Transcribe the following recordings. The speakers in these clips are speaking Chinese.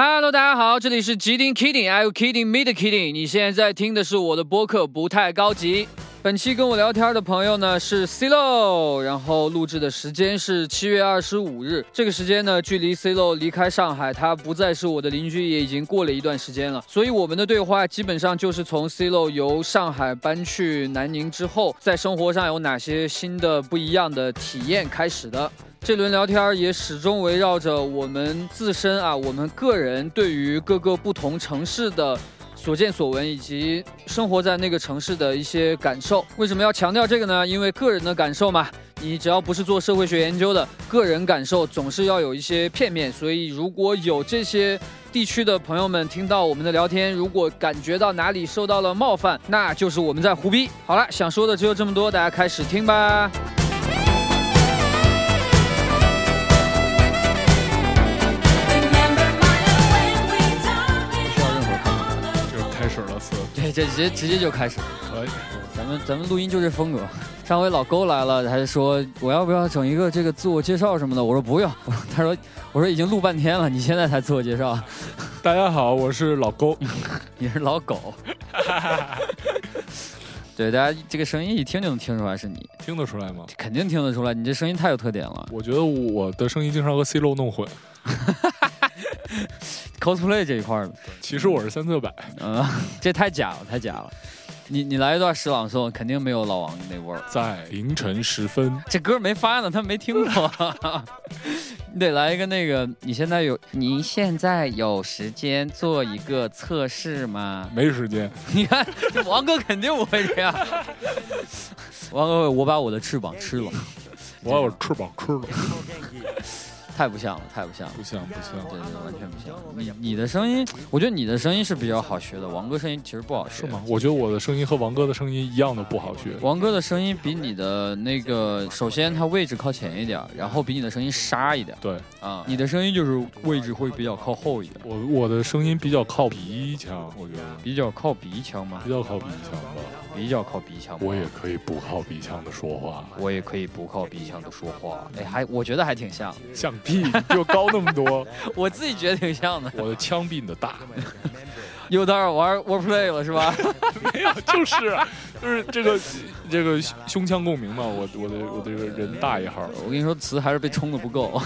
Hello，大家好，这里是吉丁 Kidding，I you kidding me 的 Kidding。你现在在听的是我的播客，不太高级。本期跟我聊天的朋友呢是 CLO，然后录制的时间是七月二十五日。这个时间呢，距离 CLO 离开上海，他不再是我的邻居，也已经过了一段时间了。所以我们的对话基本上就是从 CLO 由上海搬去南宁之后，在生活上有哪些新的不一样的体验开始的。这轮聊天也始终围绕着我们自身啊，我们个人对于各个不同城市的所见所闻，以及生活在那个城市的一些感受。为什么要强调这个呢？因为个人的感受嘛，你只要不是做社会学研究的，个人感受总是要有一些片面。所以如果有这些地区的朋友们听到我们的聊天，如果感觉到哪里受到了冒犯，那就是我们在胡逼。好了，想说的只有这么多，大家开始听吧。这直接直接就开始。可以，咱们咱们录音就这风格。上回老勾来了，还说我要不要整一个这个自我介绍什么的，我说不用。他说我说已经录半天了，你现在才自我介绍。大家好，我是老勾，你是老狗。对，大家这个声音一听就能听出来是你，听得出来吗？肯定听得出来，你这声音太有特点了。我觉得我的声音经常和 C 漏弄混。cosplay 这一块儿，其实我是三色版。嗯，这太假了，太假了。你你来一段诗朗诵，肯定没有老王那味儿。在凌晨时分，这歌没发呢，他没听过。你得来一个那个，你现在有你现在有时间做一个测试吗？没时间。你看，王哥肯定不会这样。王哥，我把我的翅膀吃了。我把我翅膀吃了。太不像了，太不像了，不像不像，对对，完全不像。你你的声音，我觉得你的声音是比较好学的，王哥声音其实不好学。是吗？我觉得我的声音和王哥的声音一样的不好学。王哥的声音比你的那个，首先他位置靠前一点，然后比你的声音沙一点。对啊，你的声音就是位置会比较靠后一点。我我的声音比较靠鼻腔，我觉得比较靠鼻腔吗？比较靠鼻腔吧。比较靠鼻腔。我也可以不靠鼻腔的说话。我也可以不靠鼻腔的说话。哎，还我觉得还挺像。像屁，比我高那么多。我自己觉得挺像的。我的枪比你的大。又到那玩 wordplay 了是吧？没有，就是就是这个这个胸腔共鸣嘛。我我的我的这个人大一号。我跟你说，词还是被冲的不够。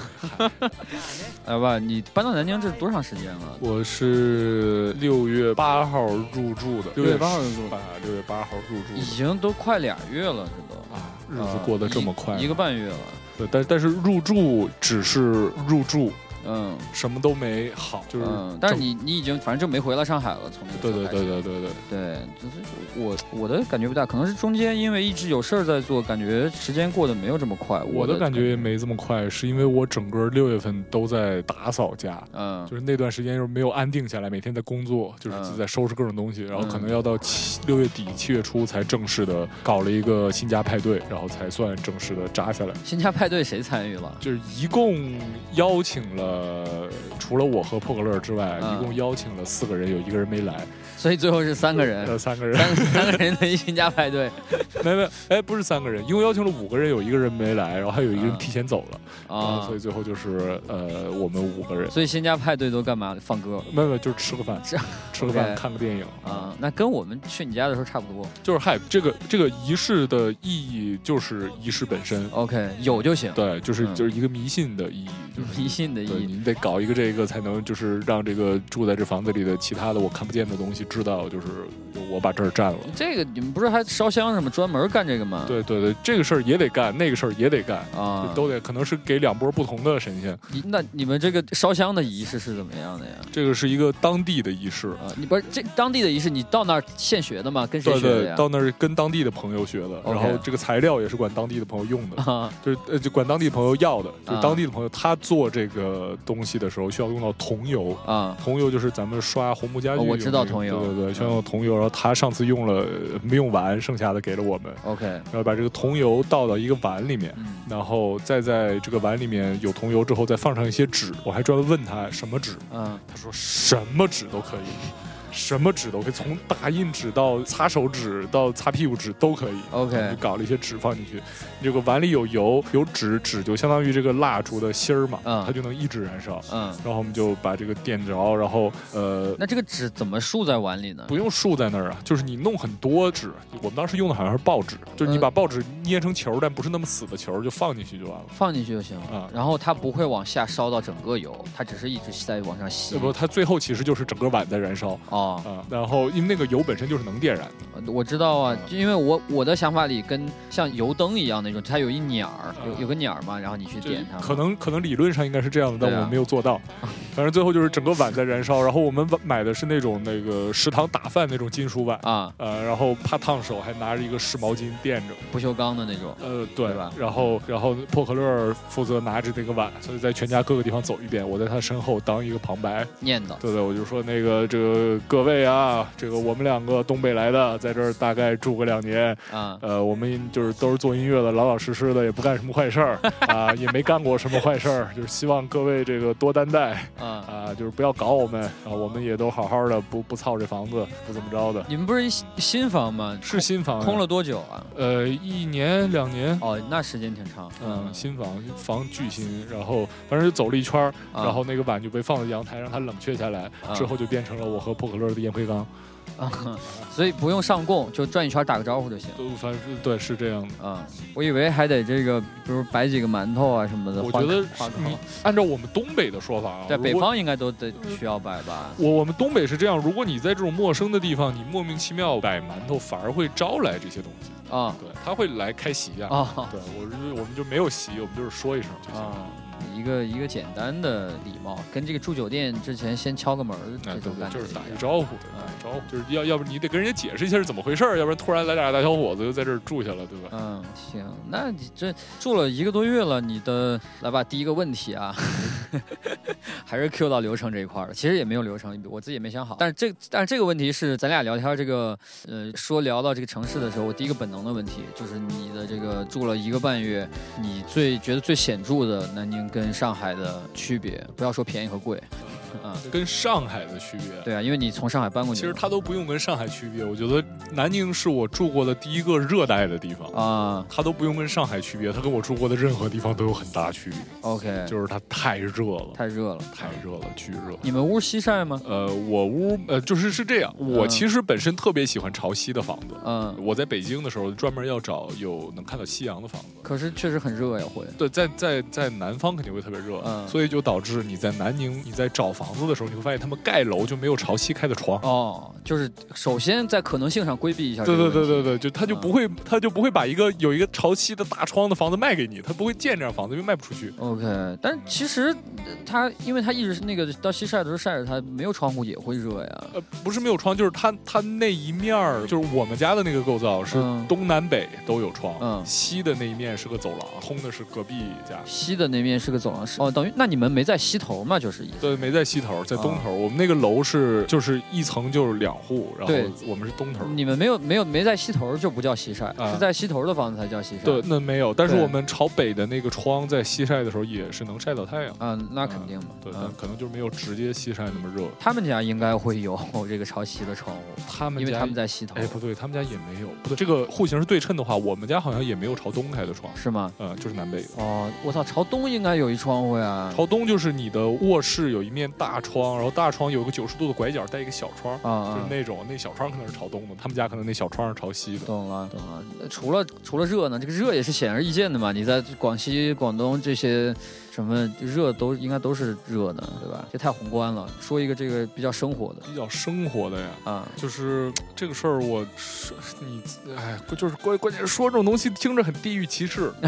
来吧，你搬到南京这是多长时间了？我是六月八号入住的。六月八号入住啊，六月八号入住。已经都快俩月了，这都啊，日子过得这么快，一个半月了。对，但但是入住只是入住。嗯，什么都没好，就是，但是你你已经反正就没回来上海了，从那个对对对对对对对，就是我我的感觉不大，可能是中间因为一直有事儿在做，感觉时间过得没有这么快。我的感觉也没这么快，是因为我整个六月份都在打扫家，嗯，就是那段时间又没有安定下来，每天在工作，就是在收拾各种东西，然后可能要到七六月底七月初才正式的搞了一个新家派对，然后才算正式的扎下来。新家派对谁参与了？就是一共邀请了。呃，除了我和破格乐之外，一共邀请了四个人，有一个人没来，所以最后是三个人，三个人，三三个人的一新家派对，没没，哎，不是三个人，一共邀请了五个人，有一个人没来，然后还有一个人提前走了，啊，所以最后就是呃，我们五个人。所以新家派对都干嘛？放歌？没有，就是吃个饭，吃。个饭，看个电影。啊。那跟我们去你家的时候差不多，就是嗨，这个这个仪式的意义就是仪式本身，OK，有就行，对，就是就是一个迷信的意义，就是迷信的意义，你得搞一个这个才能就是让这个住在这房子里的其他的我看不见的东西知道，就是我把这儿占了。这个你们不是还烧香什么专门干这个吗？对对对，这个事儿也得干，那个事儿也得干啊，都得，可能是给两波不同的神仙。那你们这个烧香的仪式是怎么样的呀？这个是一个当地的仪式啊，你不是这当地的仪式，你到那儿现学的吗？跟谁学的呀？到那儿跟当地的朋友学的，然后这个材料也是管当地的朋友用的，就是呃就管当地朋友要的，就当地的朋友他做这个东西的时候需要用到桐油。啊，桐油就是咱们刷红木家具，我知道桐油，对对对，需要用桐油，然后他上次用了没用完，剩下的给了我们，OK，然后把这个桐油倒到一个碗里面，然后再在这个碗里面有桐油之后再放上一些纸，我还专门问他什么纸，嗯，他说什么纸都可以。什么纸都可以，从打印纸到擦手纸到擦屁股纸都可以。OK，搞了一些纸放进去，这个碗里有油有纸，纸就相当于这个蜡烛的芯儿嘛，它就能一直燃烧。嗯，然后我们就把这个点着，然后呃，那这个纸怎么竖在碗里呢？不用竖在那儿啊，就是你弄很多纸。我们当时用的好像是报纸，就是你把报纸捏成球，但不是那么死的球，就放进去就完了。放进去就行了。啊，然后它不会往下烧到整个油，它只是一直在往上吸。不，它最后其实就是整个碗在燃烧。哦，啊，然后因为那个油本身就是能点燃的。我知道啊，因为我我的想法里跟像油灯一样那种，它有一捻儿，有有个捻儿嘛，然后你去点它。可能可能理论上应该是这样的，但我们没有做到。反正最后就是整个碗在燃烧，然后我们买的是那种那个食堂打饭那种金属碗啊，呃，然后怕烫手，还拿着一个湿毛巾垫着，不锈钢的那种。呃，对吧？然后然后破可乐负责拿着那个碗，所以在全家各个地方走一遍，我在他身后当一个旁白念叨。对对，我就说那个这个各位啊，这个我们两个东北来的，在这儿大概住个两年啊，呃，我们就是都是做音乐的，老老实实的，也不干什么坏事儿 啊，也没干过什么坏事儿，就是希望各位这个多担待。啊啊，就是不要搞我们啊！我们也都好好的，不不操这房子，不怎么着的。你们不是新房吗？是新房，空了多久啊？呃，一年两年。哦，那时间挺长。嗯，新房房巨新，然后反正就走了一圈然后那个碗就被放在阳台，让它冷却下来，之后就变成了我和破可乐的烟灰缸。啊，所以不用上供，就转一圈打个招呼就行。都反正对是这样的啊，我以为还得这个，比如摆几个馒头啊什么的。我觉得你按照我们东北的说法啊，在北方应该都得需要摆吧。我我们东北是这样，如果你在这种陌生的地方，你莫名其妙摆馒头，反而会招来这些东西啊。对，他会来开席呀。啊，对我我们就没有席，我们就是说一声就行。一个一个简单的礼貌，跟这个住酒店之前先敲个门儿，这种感觉就是打一个招呼，打一招呼，就是要要不你得跟人家解释一下是怎么回事儿，要不然突然来俩大小伙子就在这儿住下了，对吧？嗯，行，那你这住了一个多月了，你的来吧，第一个问题啊，还是 Q 到流程这一块儿了。其实也没有流程，我自己也没想好。但是这但是这个问题是咱俩聊天这个呃说聊到这个城市的时候，我第一个本能的问题就是你的这个住了一个半月，你最觉得最显著的南宁。跟上海的区别，不要说便宜和贵，啊，跟上海的区别，对啊，因为你从上海搬过去，其实它都不用跟上海区别。我觉得南宁是我住过的第一个热带的地方啊，它都不用跟上海区别，它跟我住过的任何地方都有很大区别。OK，就是它太热了，太热了，太热了，巨热。你们屋西晒吗？呃，我屋呃就是是这样，我其实本身特别喜欢朝西的房子。嗯，我在北京的时候专门要找有能看到夕阳的房子。可是确实很热呀，会。对，在在在南方。肯定会特别热，嗯所以就导致你在南宁，你在找房子的时候，你会发现他们盖楼就没有朝西开的窗。哦，就是首先在可能性上规避一下。对对对对对，就他就不会，他就不会把一个有一个朝西的大窗的房子卖给你，他不会建这样房子，因为卖不出去。OK，但其实他，因为他一直是那个到西晒的时候晒着，他没有窗户也会热呀。呃，不是没有窗，就是他他那一面儿，就是我们家的那个构造是东南北都有窗，嗯，西的那一面是个走廊，通的是隔壁家。西的那面是个走廊，是哦，等于。那你们没在西头嘛？就是对，没在西头，在东头。我们那个楼是就是一层就是两户，然后我们是东头。你们没有没有没在西头就不叫西晒，是在西头的房子才叫西晒。对，那没有。但是我们朝北的那个窗在西晒的时候也是能晒到太阳。啊，那肯定嘛。对，但可能就是没有直接西晒那么热。他们家应该会有这个朝西的窗户，他们因为他们在西头。哎，不对，他们家也没有。不对，这个户型是对称的话，我们家好像也没有朝东开的窗，是吗？嗯，就是南北。哦，我操，朝东应该有一窗户呀。朝东就是你。你的卧室有一面大窗，然后大窗有个九十度的拐角，带一个小窗，啊，就是那种那小窗可能是朝东的，他们家可能那小窗是朝西的。懂了，懂了。除了除了热呢，这个热也是显而易见的嘛。你在广西、广东这些什么热都应该都是热的，对吧？这太宏观了。说一个这个比较生活的，比较生活的呀，啊，就是这个事儿，我说你，哎，就是关关键说这种东西听着很地域歧视。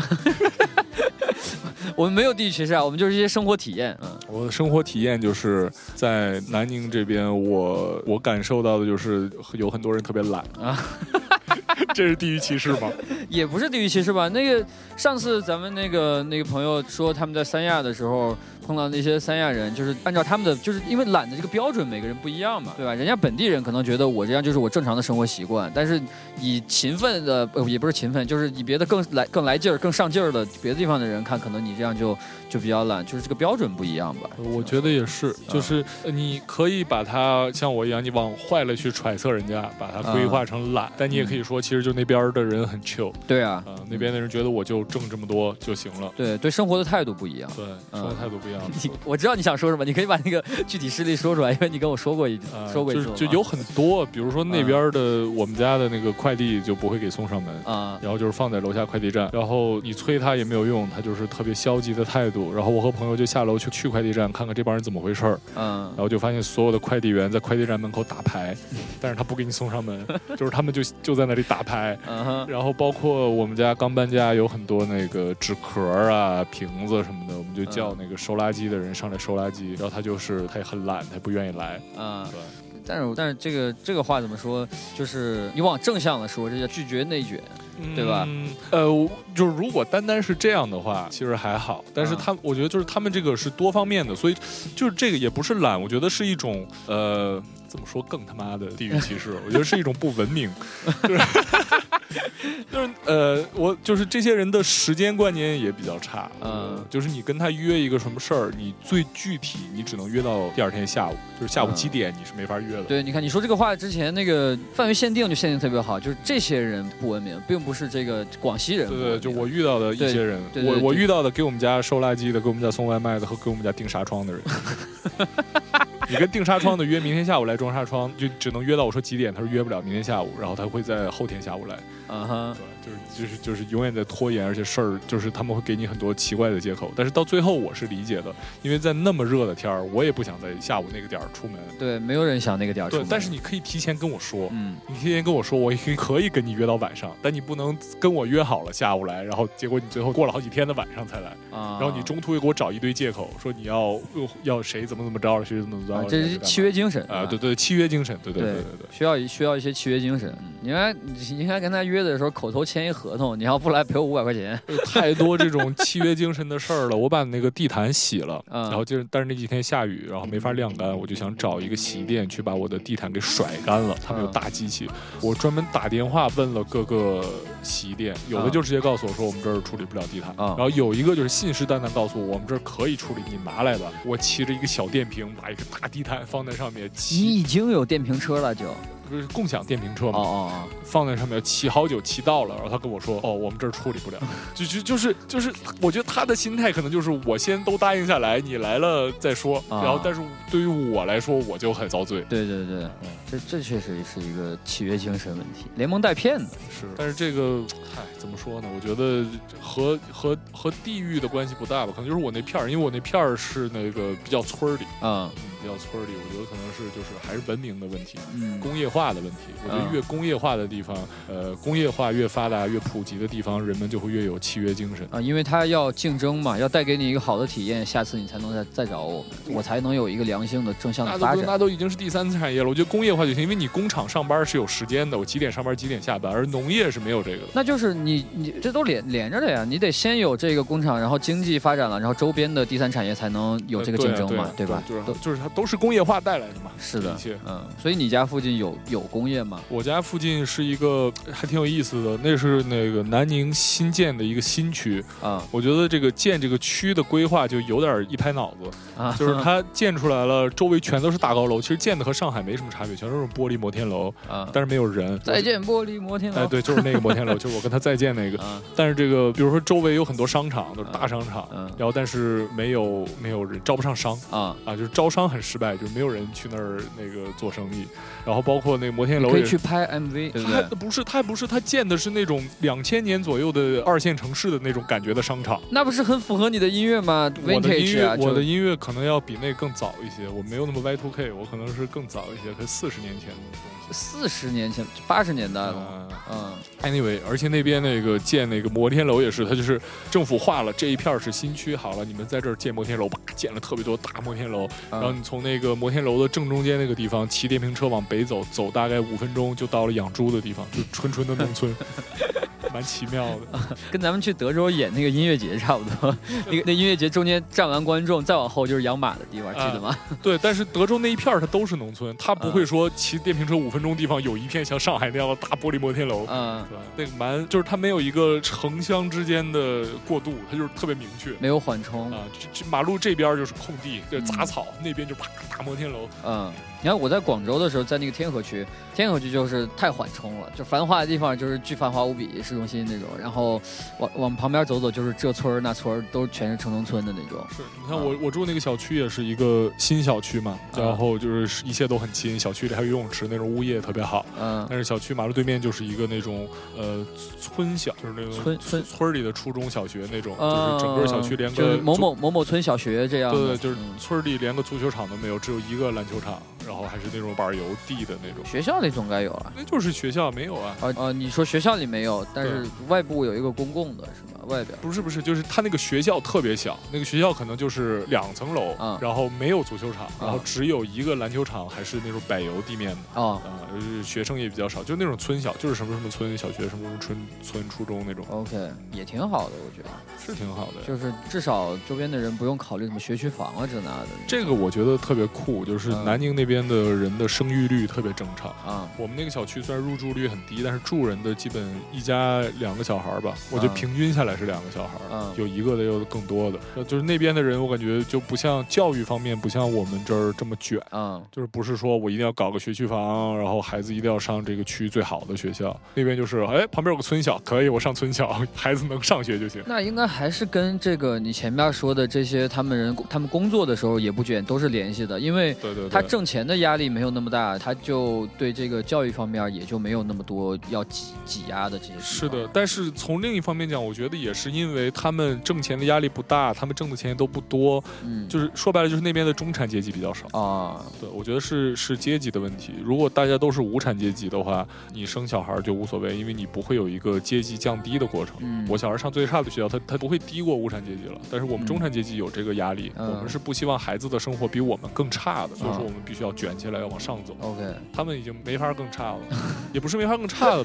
我们没有地域歧视啊，我们就是一些生活体验。嗯，我的生活体验就是在南宁这边，我我感受到的就是有很多人特别懒啊。这是地域歧视吗？也不是地域歧视吧。那个上次咱们那个那个朋友说他们在三亚的时候碰到那些三亚人，就是按照他们的，就是因为懒的这个标准，每个人不一样嘛，对吧？人家本地人可能觉得我这样就是我正常的生活习惯，但是以勤奋的，呃，也不是勤奋，就是以别的更来更来劲儿、更上劲儿的别的地方的人看，可能你这样就就比较懒，就是这个标准不一样吧？我觉得也是，就是你可以把它像我一样，你往坏了去揣测人家，把它规划成懒，但你也可以说，其实就那边的人很 chill。对啊，嗯，那边的人觉得我就挣这么多就行了。对对，生活的态度不一样。对，生活态度不一样。你我知道你想说什么，你可以把那个 具体事例说出来，因为你跟我说过一说过一次。就就有很多，比如说那边的我们家的那个快递就不会给送上门啊，然后就是放在楼下快递站，然后你催他也没有用，他就是特别消极的态度。然后我和朋友就下楼去去快递站看看这帮人怎么回事儿，嗯，然后就发现所有的快递员在快递站门口打牌，但是他不给你送上门，就是他们就就在那里打牌，然后包括我们家刚搬家，有很多那个纸壳啊、瓶子什么的，我们就叫那个收垃圾的人上来收垃圾，然后他就是他也很懒，他不愿意来，嗯，对。但是但是这个这个话怎么说？就是你往正向的说，这叫拒绝内卷，对吧？呃，就是如果单单是这样的话，其实还好。但是他我觉得就是他们这个是多方面的，所以就是这个也不是懒，我觉得是一种呃。怎么说更他妈的地域歧视？我觉得是一种不文明，就 是 就是呃，我就是这些人的时间观念也比较差。嗯，就是你跟他约一个什么事儿，你最具体你只能约到第二天下午，就是下午几点你是没法约的。对，你看你说这个话之前那个范围限定就限定特别好，就是这些人不文明，并不是这个广西人。对对，就我遇到的一些人，我我遇到的给我们家收垃圾的，给我们家送外卖的和给我们家订纱窗的人。你跟订纱窗的约明天下午来装纱窗，就只能约到我说几点，他说约不了，明天下午，然后他会在后天下午来。嗯哼，对，就是就是就是永远在拖延，而且事儿就是他们会给你很多奇怪的借口。但是到最后我是理解的，因为在那么热的天儿，我也不想在下午那个点儿出门。对，没有人想那个点儿出门。对但是你可以提前跟我说，嗯，你提前跟我说，我可以可以跟你约到晚上，但你不能跟我约好了下午来，然后结果你最后过了好几天的晚上才来，啊然后你中途又给我找一堆借口，说你要要谁怎么怎么着了，谁怎么怎么着。这是契约精神啊！对对，契约精神，对对对对对，需要需要一些契约精神。你看，你应该跟他约的时候口头签。一合同，你要不来赔我五百块钱。太多这种契约精神的事儿了。我把那个地毯洗了，然后就是，但是那几天下雨，然后没法晾干，我就想找一个洗衣店去把我的地毯给甩干了。他们有大机器，我专门打电话问了各个洗衣店，有的就直接告诉我说我们这儿处理不了地毯，然后有一个就是信誓旦旦告诉我我们这儿可以处理，你拿来吧。我骑着一个小电瓶，把一个大地毯放在上面。你已经有电瓶车了，就。不是共享电瓶车嘛？放在上面骑好久，骑到了，然后他跟我说：“哦，我们这儿处理不了。”就就就是就是，我觉得他的心态可能就是我先都答应下来，你来了再说。然后，但是对于我来说，我就很遭罪。对对对，这这确实是一个契约精神问题，连蒙带骗的。是，但是这个，嗨，怎么说呢？我觉得和和和地域的关系不大吧，可能就是我那片儿，因为我那片儿是那个比较村儿里啊。比较村里，我觉得可能是就是还是文明的问题，嗯，工业化的问题。我觉得越工业化的地方，呃，工业化越发达、越普及的地方，人们就会越有契约精神啊，因为他要竞争嘛，要带给你一个好的体验，下次你才能再再找我们，我才能有一个良性的正向的发展。那都已经是第三次产业了，我觉得工业化就行，因为你工厂上班是有时间的，我几点上班几点下班，而农业是没有这个的。那就是你你这都连连着的呀，你得先有这个工厂，然后经济发展了，然后周边的第三产业才能有这个竞争嘛，对吧？就是就是它都是工业化带。来的嘛，是的，嗯，所以你家附近有有工业吗？我家附近是一个还挺有意思的，那是那个南宁新建的一个新区。啊。我觉得这个建这个区的规划就有点一拍脑子。啊，就是它建出来了，周围全都是大高楼，其实建的和上海没什么差别，全都是玻璃摩天楼啊，但是没有人。再见玻璃摩天楼，哎，对，就是那个摩天楼，就是我跟他再见那个。但是这个，比如说周围有很多商场，都是大商场，然后但是没有没有人招不上商。啊。啊，就是招商很失败，就是没有人。去那儿那个做生意，然后包括那个摩天楼，可以去拍 MV。他不是，他不是，他建的是那种两千年左右的二线城市的那种感觉的商场。那不是很符合你的音乐吗？我的音乐，我的音乐可能要比那更早一些。我没有那么 Y2K，我可能是更早一些，可四十年前的东西。四十年前，八十年代了。嗯，Anyway，而且那边那个建那个摩天楼也是，它就是政府划了这一片是新区，好了，你们在这儿建摩天楼，建了特别多大摩天楼，然后你从那个摩天楼的正中间那个地方骑电瓶车往北走，走大概五分钟就到了养猪的地方，就纯纯的农村。蛮奇妙的，跟咱们去德州演那个音乐节差不多。那个那音乐节中间站完观众，再往后就是养马的地方，记得吗？对，但是德州那一片它都是农村，它不会说骑电瓶车五分钟地方有一片像上海那样的大玻璃摩天楼。嗯，对，那个蛮就是它没有一个城乡之间的过渡，它就是特别明确，没有缓冲啊。这这马路这边就是空地，就是杂草，那边就啪大摩天楼。嗯。你看我在广州的时候，在那个天河区，天河区就是太缓冲了，就繁华的地方就是巨繁华无比，市中心那种。然后往往旁边走走，就是这村那村，都全是城中村的那种。是你看我我住那个小区也是一个新小区嘛，然后就是一切都很新，小区里还有游泳池，那种物业特别好。嗯。但是小区马路对面就是一个那种呃村小，就是那种村村村里的初中小学那种，就是整个小区连个某某某某村小学这样。对对，就是村里连个足球场都没有，只有一个篮球场。然后还是那种板油地的那种，学校里总该有啊，那就是学校没有啊。啊啊，你说学校里没有，但是外部有一个公共的，是吗？外边不是不是，就是他那个学校特别小，那个学校可能就是两层楼，然后没有足球场，然后只有一个篮球场，还是那种柏油地面的啊，学生也比较少，就那种村小，就是什么什么村小学，什么什么村村初中那种。OK，也挺好的，我觉得是挺好的，就是至少周边的人不用考虑什么学区房啊这那的。这个我觉得特别酷，就是南宁那边。边的人的生育率特别正常啊。我们那个小区虽然入住率很低，但是住人的基本一家两个小孩吧，我觉得平均下来是两个小孩，啊有一个的，有更多的。就是那边的人，我感觉就不像教育方面不像我们这儿这么卷啊，就是不是说我一定要搞个学区房，然后孩子一定要上这个区最好的学校。那边就是哎，旁边有个村小，可以我上村小，孩子能上学就行。那应该还是跟这个你前面说的这些他们人他们工作的时候也不卷，都是联系的，因为他挣钱。的压力没有那么大，他就对这个教育方面也就没有那么多要挤挤压的这些。是的，但是从另一方面讲，我觉得也是因为他们挣钱的压力不大，他们挣的钱都不多，嗯，就是说白了就是那边的中产阶级比较少啊。对，我觉得是是阶级的问题。如果大家都是无产阶级的话，你生小孩就无所谓，因为你不会有一个阶级降低的过程。嗯，我小孩上最差的学校，他他不会低过无产阶级了。但是我们中产阶级有这个压力，我们是不希望孩子的生活比我们更差的，所以说我们必须要。卷起来要往上走。OK，他们已经没法更差了，也不是没法更差了，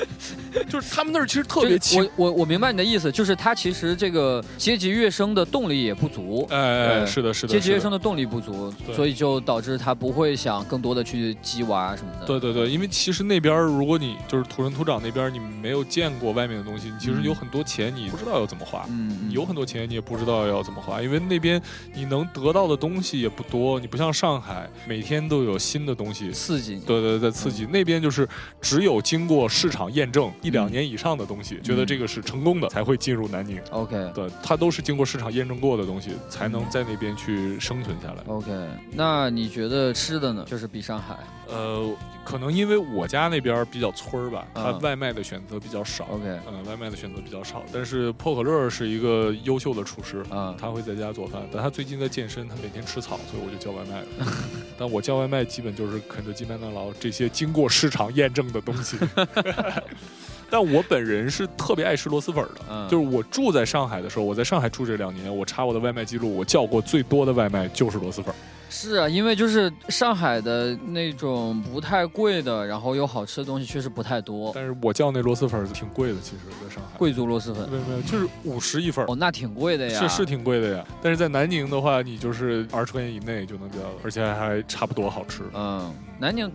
就是他们那儿其实特别轻。我我我明白你的意思，就是他其实这个阶级跃升的动力也不足。哎，是的，是的，阶级跃升的动力不足，所以就导致他不会想更多的去鸡娃什么的。对对对，因为其实那边如果你就是土生土长那边，你没有见过外面的东西，你其实有很多钱你不知道要怎么花。嗯，有很多钱你也不知道要怎么花，因为那边你能得到的东西也不多，你不像上海每。每天都有新的东西刺激，对对对，刺激。那边就是只有经过市场验证一两年以上的东西，觉得这个是成功的，才会进入南宁。OK，对，它都是经过市场验证过的东西，才能在那边去生存下来。OK，那你觉得吃的呢？就是比上海？呃，可能因为我家那边比较村儿吧，它外卖的选择比较少。OK，嗯，外卖的选择比较少。但是破可乐是一个优秀的厨师，啊，他会在家做饭，但他最近在健身，他每天吃草，所以我就叫外卖了。但我叫外卖基本就是肯德基、麦当劳这些经过市场验证的东西。但我本人是特别爱吃螺蛳粉的，就是我住在上海的时候，我在上海住这两年，我查我的外卖记录，我叫过最多的外卖就是螺蛳粉。是啊，因为就是上海的那种不太贵的，然后又好吃的东西确实不太多。但是我叫那螺蛳粉挺贵的，其实在上海。贵族螺蛳粉？没有没有，就是五十一份。哦，那挺贵的呀。是是挺贵的呀，但是在南宁的话，你就是二十块钱以内就能叫，而且还差不多好吃。嗯，南宁，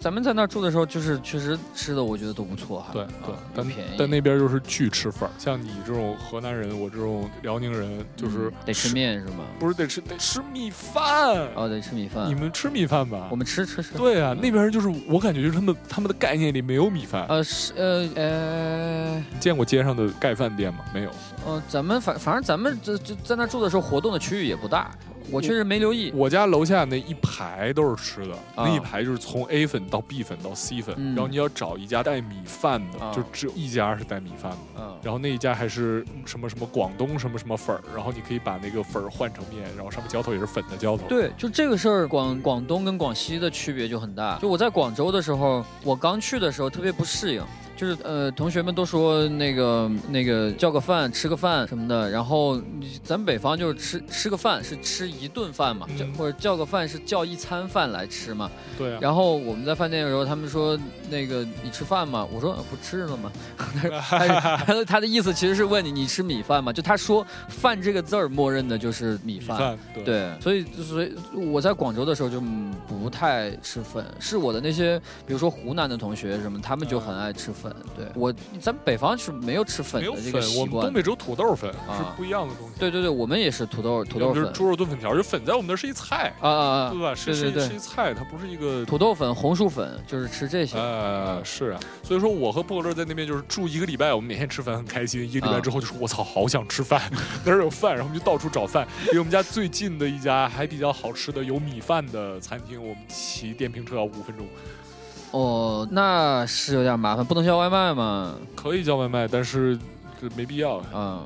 咱们在那儿住的时候，就是确实吃的我觉得都不错哈。对对，但便宜。但那边就是巨吃饭，像你这种河南人，我这种辽宁人，就是得吃面是吗？不是得吃得吃米饭。哦，得吃米饭。你们吃米饭吧？我们吃吃吃。对啊，那边就是我感觉就是他们他们的概念里没有米饭。呃是呃呃，见过街上的盖饭店吗？没有。呃，咱们反反正咱们这这在那住的时候，活动的区域也不大。我确实没留意，我家楼下那一排都是吃的，那一排就是从 A 粉到 B 粉到 C 粉，然后你要找一家带米饭的，就只有一家是带米饭的，嗯，然后那一家还是什么什么广东什么什么粉儿，然后你可以把那个粉儿换成面，然后上面浇头也是粉的浇头。对，就这个事儿，广广东跟广西的区别就很大。就我在广州的时候，我刚去的时候特别不适应。就是呃，同学们都说那个那个叫个饭吃个饭什么的，然后咱北方就是吃吃个饭是吃一顿饭嘛，或者叫个饭是叫一餐饭来吃嘛。对。然后我们在饭店的时候，他们说那个你吃饭吗？我说不吃了吗？他 他的意思其实是问你你吃米饭吗？就他说饭这个字儿默认的就是米饭。对。所以所以我在广州的时候就不太吃粉，是我的那些比如说湖南的同学什么，他们就很爱吃粉。对我，咱们北方是没有吃粉的这个习惯。东北只有土豆粉，是不一样的东西。对对对，我们也是土豆土豆粉。猪肉炖粉条，就粉在我们那是一菜啊啊啊，对吧？是是是一菜，它不是一个土豆粉、红薯粉，就是吃这些。呃，是啊。所以说，我和布格乐在那边就是住一个礼拜，我们每天吃饭很开心。一个礼拜之后就说：“我操，好想吃饭，哪儿有饭？”然后我们就到处找饭。离我们家最近的一家还比较好吃的有米饭的餐厅，我们骑电瓶车要五分钟。哦，那是有点麻烦，不能叫外卖吗？可以叫外卖，但是这没必要啊。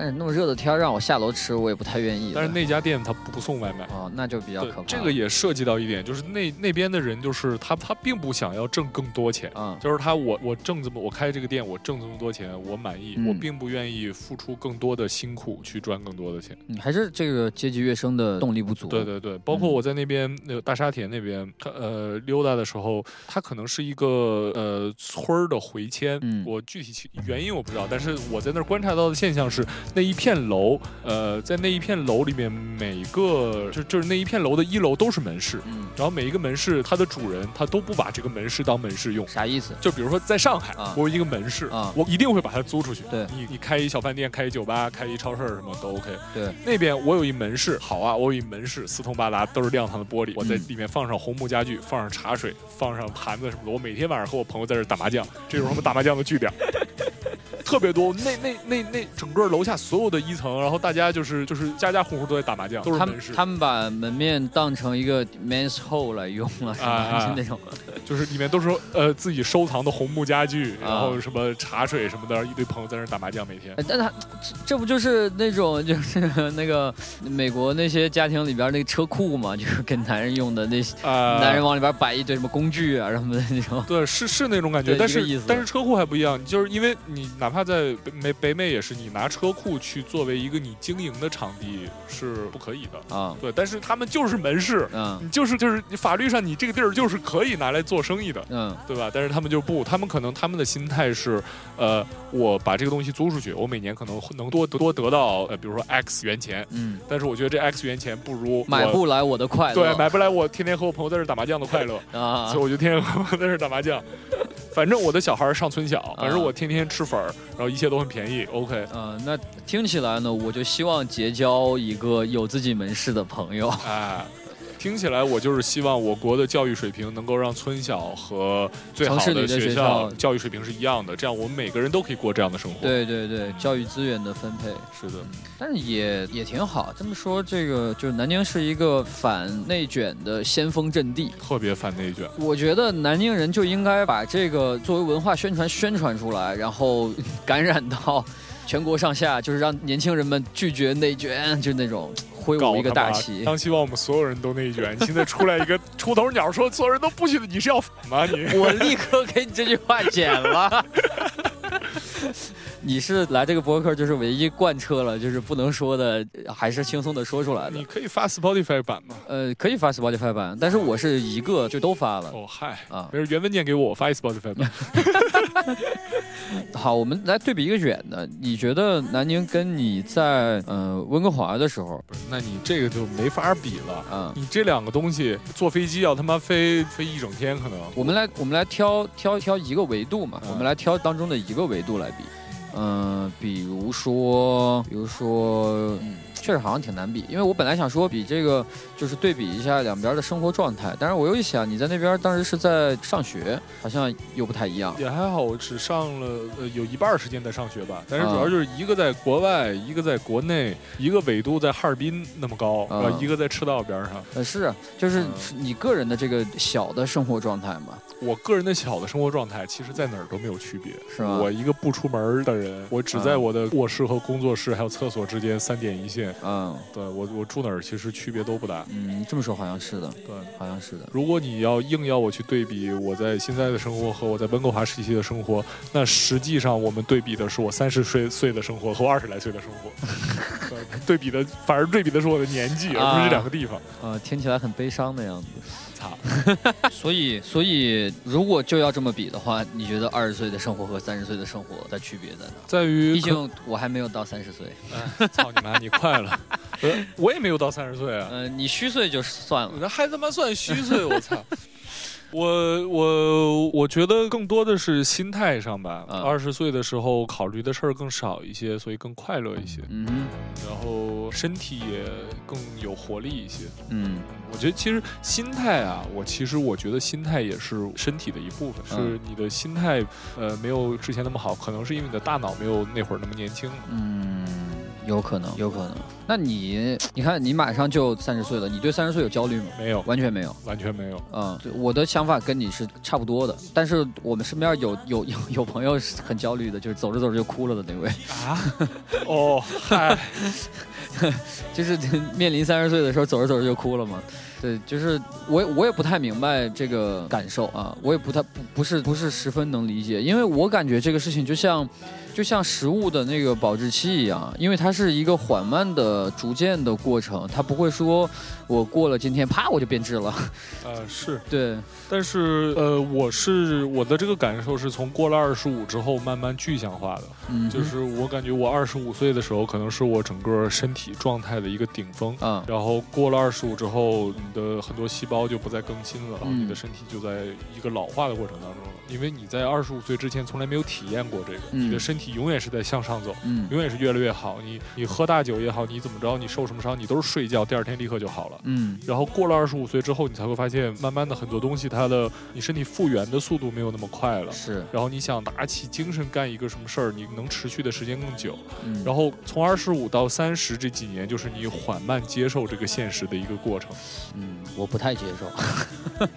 但是那么热的天让我下楼吃，我也不太愿意。但是那家店他不送外卖哦，那就比较可怕。这个也涉及到一点，就是那那边的人就是他他并不想要挣更多钱啊，就是他我我挣这么我开这个店我挣这么多钱我满意，我并不愿意付出更多的辛苦去赚更多的钱。你还是这个阶级跃升的动力不足。对对对，包括我在那边那个大沙田那边，他呃溜达的时候，他可能是一个呃村儿的回迁，我具体原因我不知道，但是我在那儿观察到的现象是那一片楼。呃，在那一片楼里面，每个就就是那一片楼的一楼都是门市，嗯，然后每一个门市它的主人他都不把这个门市当门市用，啥意思？就比如说在上海，我有一个门市啊，我一定会把它租出去。对，你你开一小饭店，开一酒吧，开一超市什么都 OK。对，那边我有一门市，好啊，我有一门市，四通八达，都是亮堂的玻璃，我在里面放上红木家具，放上茶水，放上盘子什么的，我每天晚上和我朋友在这打麻将，这是我们打麻将的据点。特别多，那那那那整个楼下所有的一层，然后大家就是就是家家户户都在打麻将，都是门市。他们把门面当成一个 men's hall 来用了，是吧？那种，就是里面都是呃自己收藏的红木家具，然后什么茶水什么的，一堆朋友在那打麻将，每天。但他这不就是那种就是那个美国那些家庭里边那个车库嘛，就是给男人用的那些，男人往里边摆一堆什么工具啊什么的那种。对，是是那种感觉，但是但是车库还不一样，就是因为你哪怕。在北美北美也是，你拿车库去作为一个你经营的场地是不可以的啊。对，但是他们就是门市，嗯，你就是就是你法律上你这个地儿就是可以拿来做生意的，嗯，对吧？但是他们就不，他们可能他们的心态是，呃，我把这个东西租出去，我每年可能能多多得到呃，比如说 X 元钱，嗯，但是我觉得这 X 元钱不如买不来我的快乐，对，买不来我天天和我朋友在这打麻将的快乐啊，所以我就天天和我在这打麻将。反正我的小孩上村小，反正我天天吃粉儿，然后一切都很便宜。OK，嗯，那听起来呢，我就希望结交一个有自己门市的朋友。哎。听起来我就是希望我国的教育水平能够让村小和最好的学校教育水平是一样的，这样我们每个人都可以过这样的生活。对对对，教育资源的分配是的，但是也也挺好。这么说，这个就是南京是一个反内卷的先锋阵地，特别反内卷。我觉得南京人就应该把这个作为文化宣传宣传出来，然后感染到全国上下，就是让年轻人们拒绝内卷，就那种。挥舞一个大旗，当希望我们所有人都内卷。现在出来一个 出头鸟，说所有人都不许，你是要反吗？你 我立刻给你这句话剪了。你是来这个博客就是唯一贯彻了，就是不能说的，还是轻松的说出来的。你可以发 Spotify 版吗？呃，可以发 Spotify 版，但是我是一个就都发了。哦嗨啊，没事，原文件给我，我发一 Spotify 版。好，我们来对比一个远的，你觉得南宁跟你在呃温哥华的时候，那你这个就没法比了啊！你这两个东西坐飞机要他妈飞飞一整天，可能。我们来我们来挑挑挑一个维度嘛，我们来挑当中的一个维度来比。嗯，比如说，比如说，嗯。确实好像挺难比，因为我本来想说比这个就是对比一下两边的生活状态，但是我又一想，你在那边当时是在上学，好像又不太一样。也还好，我只上了呃有一半时间在上学吧，但是主要就是一个在国外，一个在国内，一个纬度在哈尔滨那么高，啊，一个在赤道边上。呃，是，就是你个人的这个小的生活状态嘛。我个人的小的生活状态，其实在哪儿都没有区别，是吗？我一个不出门的人，我只在我的卧室和工作室还有厕所之间三点一线。嗯，对我我住哪儿其实区别都不大。嗯，这么说好像是的。对，好像是的。如果你要硬要我去对比我在现在的生活和我在温哥华时期的生活，那实际上我们对比的是我三十岁岁的生活和我二十来岁的生活。对比的反而对比的是我的年纪，而不是这两个地方。啊，听起来很悲伤的样子。所以，所以如果就要这么比的话，你觉得二十岁的生活和三十岁的生活的区别在哪？在于，毕竟我还没有到三十岁。操你妈！你快了，我也没有到三十岁啊。嗯，你虚岁就算了，那还他妈算虚岁？我操！我我我觉得更多的是心态上吧。二十岁的时候考虑的事儿更少一些，所以更快乐一些。嗯，然后身体也更有活力一些。嗯，我觉得其实心态啊，我其实我觉得心态也是身体的一部分。是你的心态呃没有之前那么好，可能是因为你的大脑没有那会儿那么年轻。嗯。有可能，有可能。那你，你看，你马上就三十岁了，你对三十岁有焦虑吗？没有，完全没有，完全没有。嗯，我的想法跟你是差不多的。但是我们身边有有有有朋友是很焦虑的，就是走着走着就哭了的那位。啊？哦，嗨，就是面临三十岁的时候，走着走着就哭了嘛？对，就是我我也不太明白这个感受啊，我也不太不不是不是十分能理解，因为我感觉这个事情就像。就像食物的那个保质期一样，因为它是一个缓慢的、逐渐的过程，它不会说我过了今天，啪我就变质了。呃，是对，但是呃，我是我的这个感受是从过了二十五之后慢慢具象化的。嗯，就是我感觉我二十五岁的时候，可能是我整个身体状态的一个顶峰。嗯，然后过了二十五之后，你的很多细胞就不再更新了，然后你的身体就在一个老化的过程当中了。因为你在二十五岁之前从来没有体验过这个，你的身体永远是在向上走，嗯，永远是越来越好。你你喝大酒也好，你怎么着，你受什么伤，你都是睡觉，第二天立刻就好了，嗯。然后过了二十五岁之后，你才会发现，慢慢的很多东西，它的你身体复原的速度没有那么快了，是。然后你想打起精神干一个什么事儿，你能持续的时间更久。嗯。然后从二十五到三十这几年，就是你缓慢接受这个现实的一个过程。嗯，我不太接受。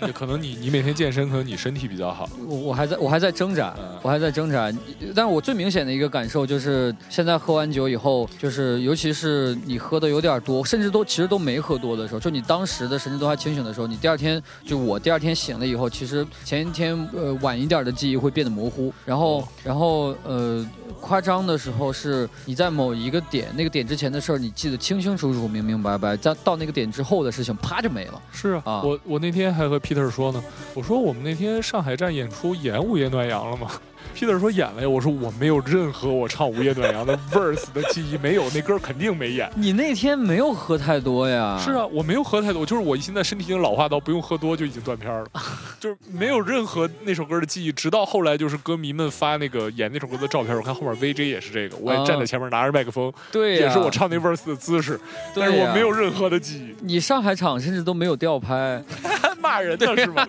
可能你你每天健身，可能你身体比较好。我我还在我还在挣扎，我还在挣扎。但是我最明显的一个感受就是，现在喝完酒以后，就是尤其是你喝的有点多，甚至都其实都没喝多的时候，就你当时的神志都还清醒的时候，你第二天就我第二天醒了以后，其实前一天呃晚一点的记忆会变得模糊。然后然后呃夸张的时候是你在某一个点，那个点之前的事儿你记得清清楚楚、明明白白，在到那个点之后的事情啪就没了。是啊，我我那天还和 Peter 说呢，我说我们那天上海站演出。演午夜暖阳了吗？Peter 说演了呀，我说我没有任何我唱午夜暖阳的 verse 的记忆，没有那歌肯定没演。你那天没有喝太多呀？是啊，我没有喝太多，就是我现在身体已经老化到不用喝多就已经断片了，就是没有任何那首歌的记忆。直到后来就是歌迷们发那个演那首歌的照片，我看后面 VJ 也是这个，我也站在前面拿着麦克风，对，也是我唱那 verse 的姿势，但是我没有任何的记忆。你上海场甚至都没有调拍，骂人的是吗？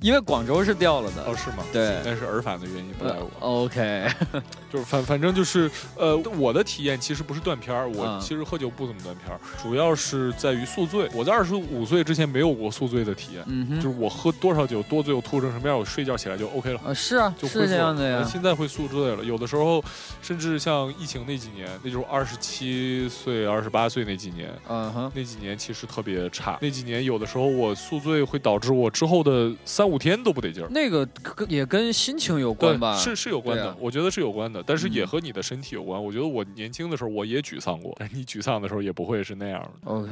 因为广州是掉了的哦，是吗？对，那是耳返的原因，不在我。OK，就是反反正就是呃，我的体验其实不是断片儿，我其实喝酒不怎么断片儿，主要是在于宿醉。我在二十五岁之前没有过宿醉的体验，嗯就是我喝多少酒多醉，我吐成什么样，我睡觉起来就 OK 了。啊，是啊，就是这样的呀。现在会宿醉了，有的时候甚至像疫情那几年，那就是二十七岁、二十八岁那几年，嗯哼，那几年其实特别差。那几年有的时候我宿醉会导致我之后的三。五天都不得劲儿，那个跟也跟心情有关吧？是是有关的，我觉得是有关的，但是也和你的身体有关。我觉得我年轻的时候我也沮丧过，但你沮丧的时候也不会是那样的。OK，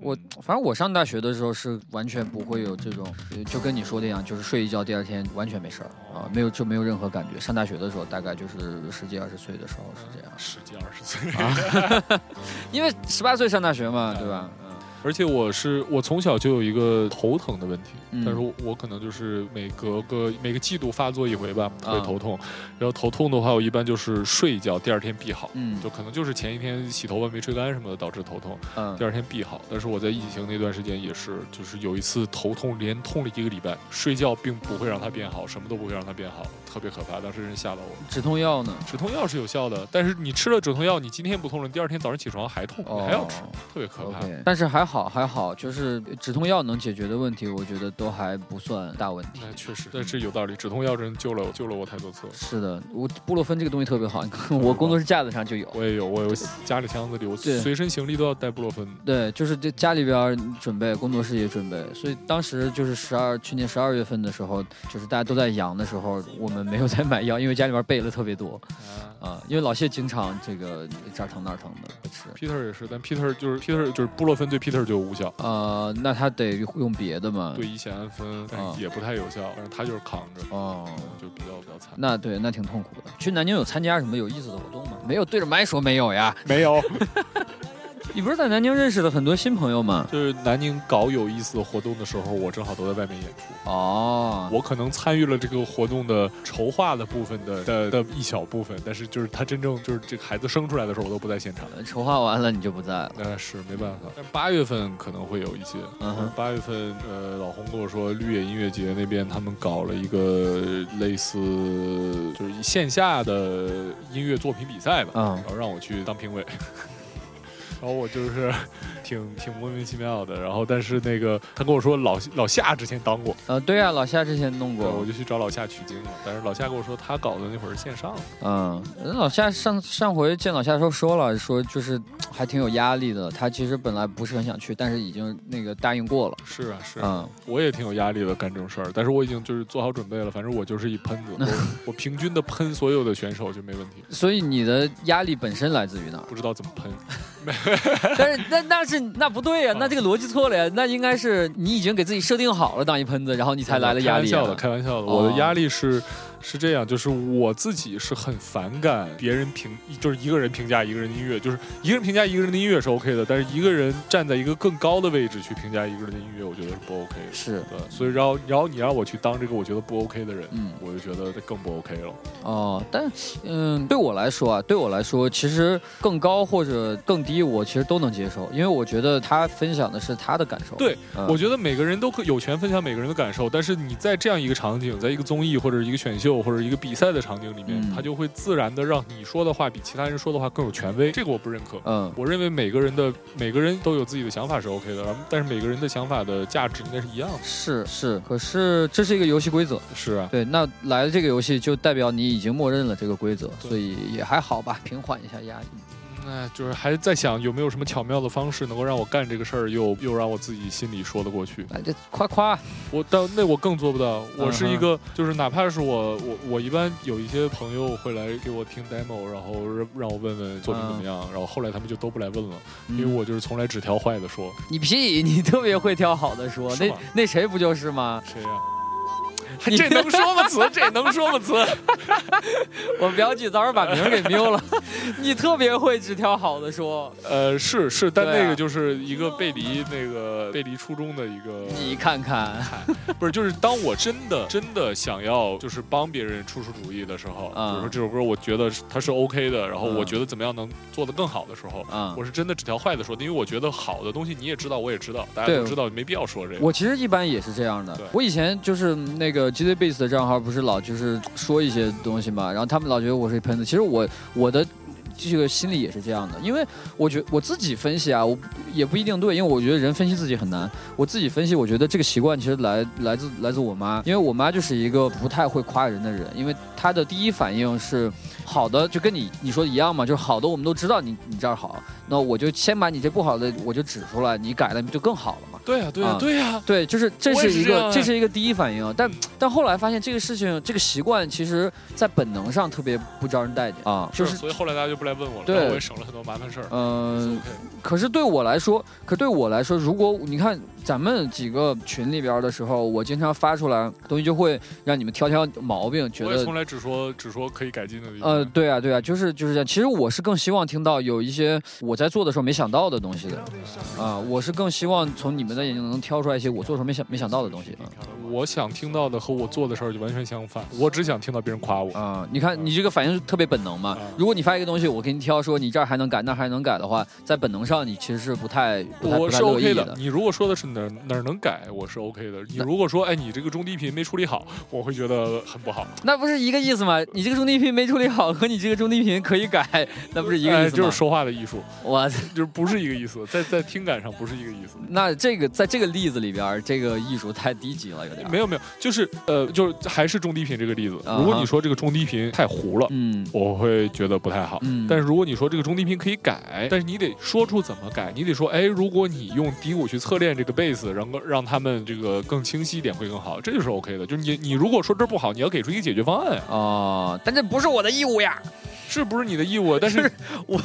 我反正我上大学的时候是完全不会有这种，就跟你说的一样，就是睡一觉第二天完全没事儿啊，没有就没有任何感觉。上大学的时候大概就是十几二十岁的时候是这样，十几二十岁，因为十八岁上大学嘛，对吧？而且我是我从小就有一个头疼的问题，但是我可能就是每隔个每个季度发作一回吧，会头痛。然后头痛的话，我一般就是睡一觉，第二天必好。嗯，就可能就是前一天洗头发没吹干什么的导致头痛，嗯，第二天必好。但是我在疫情那段时间也是，就是有一次头痛连痛了一个礼拜，睡觉并不会让它变好，什么都不会让它变好，特别可怕。当时人吓到我。止痛药呢？止痛药是有效的，但是你吃了止痛药，你今天不痛了，第二天早上起床还痛，你还要吃，特别可怕。但是还。好还好，就是止痛药能解决的问题，我觉得都还不算大问题。那确实，但是有道理，止痛药真救了救了我太多次。是的，我布洛芬这个东西特别好，你看 我工作室架子上就有。我也有，我有家里箱子里，我随身行李都要带布洛芬。对，就是这家里边准备，工作室也准备，所以当时就是十二去年十二月份的时候，就是大家都在阳的时候，我们没有再买药，因为家里边备了特别多。啊，因为老谢经常这个这儿疼那儿疼的不吃。Peter 也是，但 Peter 就是 Peter 就是布洛芬对 Peter 就无效。呃，那他得用别的嘛？对乙酰氨酚，但也不太有效，但是他就是扛着。哦，就比较比较惨。那对，那挺痛苦的。去南京有参加什么有意思的活动吗？没有，对着麦说没有呀，没有。你不是在南京认识了很多新朋友吗？就是南京搞有意思的活动的时候，我正好都在外面演出。哦，我可能参与了这个活动的筹划的部分的的的一小部分，但是就是他真正就是这个孩子生出来的时候，我都不在现场。筹划完了你就不在了。那是没办法。但八月份可能会有一些。嗯，八月份呃，老洪跟我说，绿野音乐节那边他们搞了一个类似就是线下的音乐作品比赛吧，然后让我去当评委。然后我就是 挺挺莫名其妙的，然后但是那个他跟我说老老夏之前当过，呃对啊，老夏之前弄过，我就去找老夏取经了。但是老夏跟我说他搞的那会儿是线上，嗯，老夏上上回见老夏的时候说了，说就是还挺有压力的。他其实本来不是很想去，但是已经那个答应过了。是啊是，嗯，我也挺有压力的干这种事儿，但是我已经就是做好准备了，反正我就是一喷子，我我平均的喷所有的选手就没问题。所以你的压力本身来自于哪？不知道怎么喷。但是那那是那不对呀，那这个逻辑错了呀。那应该是你已经给自己设定好了当一喷子，然后你才来了压力。开玩笑的，开玩笑的，我的压力是。是这样，就是我自己是很反感别人评，就是一个人评价一个人的音乐，就是一个人评价一个人的音乐是 OK 的，但是一个人站在一个更高的位置去评价一个人的音乐，我觉得是不 OK 的。是对，所以然后然后你让我去当这个我觉得不 OK 的人，嗯，我就觉得更不 OK 了。哦，但嗯，对我来说啊，对我来说，其实更高或者更低，我其实都能接受，因为我觉得他分享的是他的感受。对，我觉得每个人都可有权分享每个人的感受，但是你在这样一个场景，在一个综艺或者一个选秀或者一个比赛。的场景里面，他就会自然的让你说的话比其他人说的话更有权威，这个我不认可。嗯，我认为每个人的每个人都有自己的想法是 OK 的，但是每个人的想法的价值应该是一样的。是是，可是这是一个游戏规则。是啊，对，那来了这个游戏就代表你已经默认了这个规则，所以也还好吧，平缓一下压力。哎，就是还在想有没有什么巧妙的方式能够让我干这个事儿，又又让我自己心里说得过去。哎，这夸夸，我到那我更做不到。我是一个，就是哪怕是我我我一般有一些朋友会来给我听 demo，然后让我问问作品怎么样，然后后来他们就都不来问了，因为我就是从来只挑坏的说。你屁，你特别会挑好的说，那那谁不就是吗？谁呀？这能说吗？词这能说吗？词，我表姐早上把名给丢了。你特别会只挑好的说。呃，是是，但那个就是一个背离那个背离初衷的一个。你看看，不是，就是当我真的真的想要就是帮别人出出主意的时候，比如说这首歌，我觉得它是 OK 的，然后我觉得怎么样能做得更好的时候，我是真的只挑坏的说，因为我觉得好的东西你也知道，我也知道，大家都知道，没必要说这个。我其实一般也是这样的。我以前就是那个。G Z Base 的账号不是老就是说一些东西嘛，然后他们老觉得我是一喷子。其实我我的这个心里也是这样的，因为我觉得我自己分析啊，我也不一定对，因为我觉得人分析自己很难。我自己分析，我觉得这个习惯其实来来自来自我妈，因为我妈就是一个不太会夸人的人，因为她的第一反应是好的，就跟你你说的一样嘛，就是好的我们都知道你你这儿好，那我就先把你这不好的我就指出来，你改了不就更好了嘛。对呀，对呀，对呀，对，就是这是一个，这是一个第一反应。但但后来发现这个事情，这个习惯，其实在本能上特别不招人待见啊。就是，所以后来大家就不来问我了，对，我也省了很多麻烦事儿。嗯，可是对我来说，可对我来说，如果你看。咱们几个群里边的时候，我经常发出来东西，就会让你们挑挑毛病，觉得从来只说只说可以改进的地方。呃，对啊，对啊，就是就是这样。其实我是更希望听到有一些我在做的时候没想到的东西的，啊，我是更希望从你们的眼睛能挑出来一些我做时候没想没想到的东西。我想听到的和我做的事儿就完全相反，我只想听到别人夸我啊！你看你这个反应是特别本能嘛？如果你发一个东西，我给你挑说你这儿还能改，那还能改的话，在本能上你其实是不太我是 OK 的。你如果说的是哪哪儿能改，我是 OK 的。你如果说哎你这个中低频没处理好，我会觉得很不好。那不是一个意思吗？你这个中低频没处理好和你这个中低频可以改，那不是一个意思吗？就是说话的艺术，我就是不是一个意思，在在听感上不是一个意思。那这个在这个例子里边，这个艺术太低级了，有点。没有没有，就是。呃，就是还是中低频这个例子。如果你说这个中低频太糊了，嗯，我会觉得不太好。嗯，但是如果你说这个中低频可以改，但是你得说出怎么改，你得说，哎，如果你用低谷去测练这个贝斯，然后让他们这个更清晰一点会更好，这就是 OK 的。就是你你如果说这不好，你要给出一个解决方案啊。但这不是我的义务呀。是不是你的义务？但是 我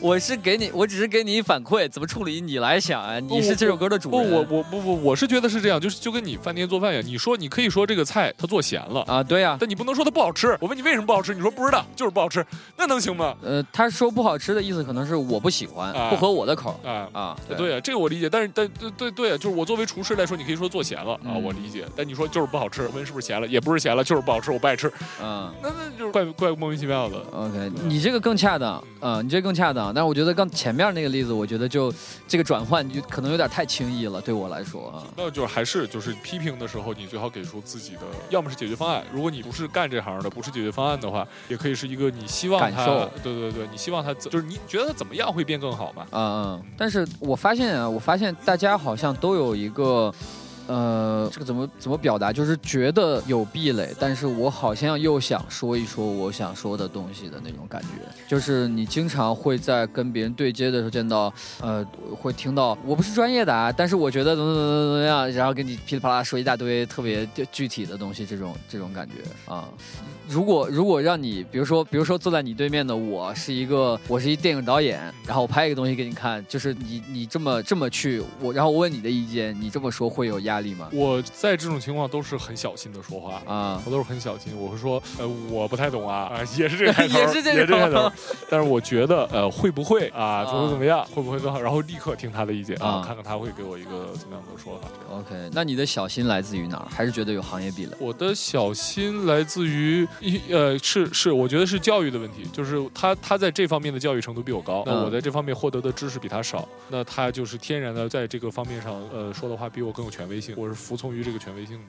我是给你，我只是给你反馈怎么处理，你来想啊。你是这首歌的主人。不，我我不不，我是觉得是这样，就是就跟你饭店做饭一样。你说你可以说这个菜它做咸了啊，对呀。但你不能说它不好吃。我问你为什么不好吃，你说不知道，就是不好吃，那能行吗？呃，他说不好吃的意思可能是我不喜欢，不合我的口啊啊。对啊，这个我理解。但是但对对对，就是我作为厨师来说，你可以说做咸了啊，我理解。但你说就是不好吃，问是不是咸了，也不是咸了，就是不好吃，我不爱吃。嗯，那那就是怪怪莫名其妙的。OK，你这个更。恰当，嗯，你这更恰当。但是我觉得刚前面那个例子，我觉得就这个转换就可能有点太轻易了，对我来说啊。那就还是就是批评的时候，你最好给出自己的，要么是解决方案。如果你不是干这行的，不是解决方案的话，也可以是一个你希望感受。对对对，你希望他就是你觉得他怎么样会变更好嘛？嗯嗯。但是我发现啊，我发现大家好像都有一个。呃，这个怎么怎么表达？就是觉得有壁垒，但是我好像又想说一说我想说的东西的那种感觉。就是你经常会在跟别人对接的时候见到，呃，会听到我不是专业的啊，但是我觉得怎么怎么怎么怎么样，然后跟你噼里啪啦说一大堆特别具体的东西，这种这种感觉啊。如果如果让你，比如说比如说坐在你对面的我是一个我是一电影导演，然后我拍一个东西给你看，就是你你这么这么去我，然后我问你的意见，你这么说会有压。力吗？我在这种情况都是很小心的说话啊，我都是很小心。我会说，呃，我不太懂啊，啊，也是这个开头，也是这个开头。但是我觉得，呃，会不会啊，怎么怎么样，会不会更好？然后立刻听他的意见啊，看看他会给我一个怎么样的说法。OK，那你的小心来自于哪儿？还是觉得有行业壁垒？我的小心来自于一呃，是是，我觉得是教育的问题，就是他他在这方面的教育程度比我高，那我在这方面获得的知识比他少，那他就是天然的在这个方面上，呃，说的话比我更有权威性。我是服从于这个权威性的，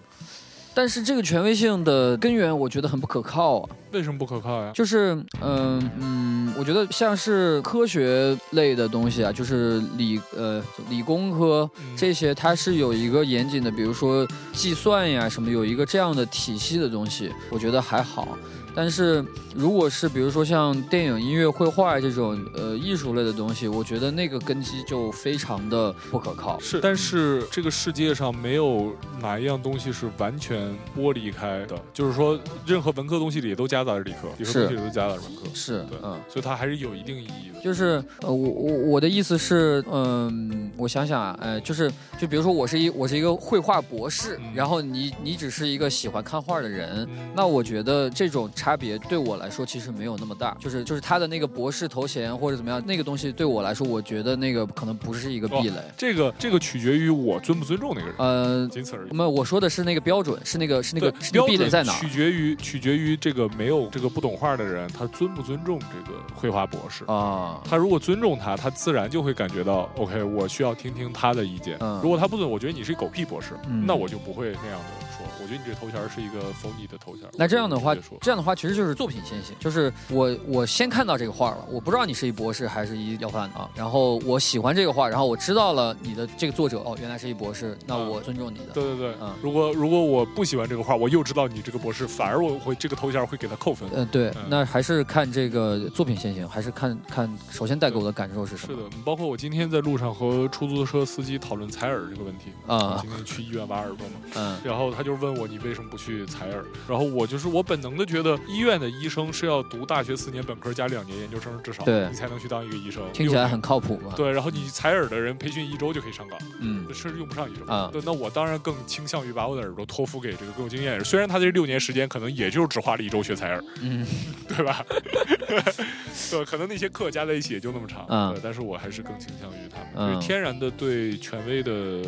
但是这个权威性的根源，我觉得很不可靠啊。为什么不可靠呀？就是，嗯嗯，我觉得像是科学类的东西啊，就是理呃理工科这些，它是有一个严谨的，比如说计算呀什么，有一个这样的体系的东西，我觉得还好。但是，如果是比如说像电影、音乐、绘画这种呃艺术类的东西，我觉得那个根基就非常的不可靠。是，但是这个世界上没有哪一样东西是完全剥离开的，就是说任何文科东西里都夹杂着理科，理科东西里都夹杂着文科。是，对，嗯，所以它还是有一定意义的。就是呃，我我我的意思是，嗯，我想想啊，呃，就是就比如说我是一我是一个绘画博士，然后你你只是一个喜欢看画的人，那我觉得这种。差别对我来说其实没有那么大，就是就是他的那个博士头衔或者怎么样，那个东西对我来说，我觉得那个可能不是一个壁垒。这个这个取决于我尊不尊重那个人，呃，仅此而已。没有，我说的是那个标准，是那个是那个壁垒在哪？取决于取决于这个没有这个不懂画的人，他尊不尊重这个绘画博士啊？他如果尊重他，他自然就会感觉到 OK，我需要听听他的意见。如果他不尊，我觉得你是一狗屁博士，那我就不会那样的。我觉得你这头衔是一个否你的头衔。那这样的话，这样的话其实就是作品先行，就是我我先看到这个画了，我不知道你是一博士还是一要饭的啊。然后我喜欢这个画，然后我知道了你的这个作者哦，原来是一博士，那我尊重你的。对对对，嗯。如果如果我不喜欢这个画，我又知道你这个博士，反而我会这个头衔会给他扣分。嗯，对。那还是看这个作品先行，还是看看首先带给我的感受是什么？是的，包括我今天在路上和出租车司机讨论采耳这个问题啊。今天去医院挖耳朵嘛，嗯。然后他就是问我你为什么不去采耳？然后我就是我本能的觉得医院的医生是要读大学四年本科加两年研究生至少，对，你才能去当一个医生。听起来很靠谱嘛？对，然后你采耳的人培训一周就可以上岗，嗯，甚至用不上一周啊。对，那我当然更倾向于把我的耳朵托付给这个更有经验的人，虽然他这六年时间可能也就只花了一周学采耳，嗯，对吧？对，可能那些课加在一起也就那么长，嗯，但是我还是更倾向于他们，因为天然的对权威的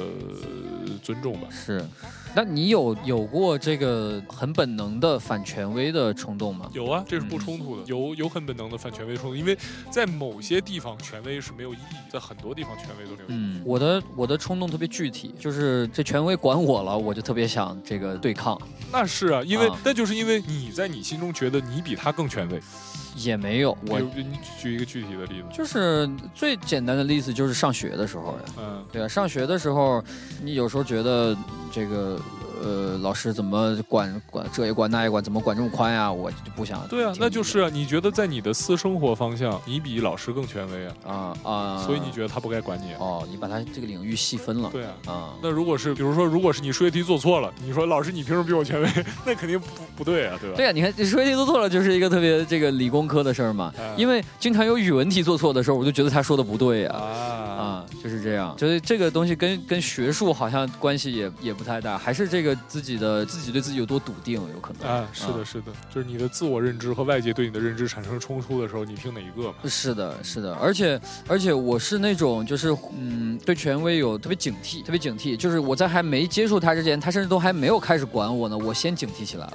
尊重吧。是，那你有有过这个很本能的反权威的冲动吗？有啊，这是不冲突的，有有很本能的反权威冲动，因为在某些地方权威是没有意义，在很多地方权威都没有。嗯，我的我的冲动特别具体，就是这权威管我了，我就特别想这个对抗。那是啊，因为那就是因为你在你心中觉得你比他更权威。也没有，我你举一个具体的例子，就是最简单的例子，就是上学的时候呀，嗯，对啊，上学的时候，你有时候觉得这个。呃，老师怎么管管这也管那也管，怎么管这么宽呀？我就不想。对啊，那就是啊。你觉得在你的私生活方向，你比老师更权威啊？啊啊！所以你觉得他不该管你？哦，你把他这个领域细分了。对啊。啊，那如果是比如说，如果是你数学题做错了，你说老师你凭什么比我权威？那肯定不不对啊，对吧？对啊，你看数学题做错了，就是一个特别这个理工科的事儿嘛。因为经常有语文题做错的时候，我就觉得他说的不对呀。啊啊，就是这样。就是这个东西跟跟学术好像关系也也不太大，还是这个自己的。自己对自己有多笃定，有可能啊，是的，是的，就是你的自我认知和外界对你的认知产生冲突的时候，你听哪一个？是的，是的，而且而且我是那种就是嗯，对权威有特别警惕，特别警惕，就是我在还没接触他之前，他甚至都还没有开始管我呢，我先警惕起来了。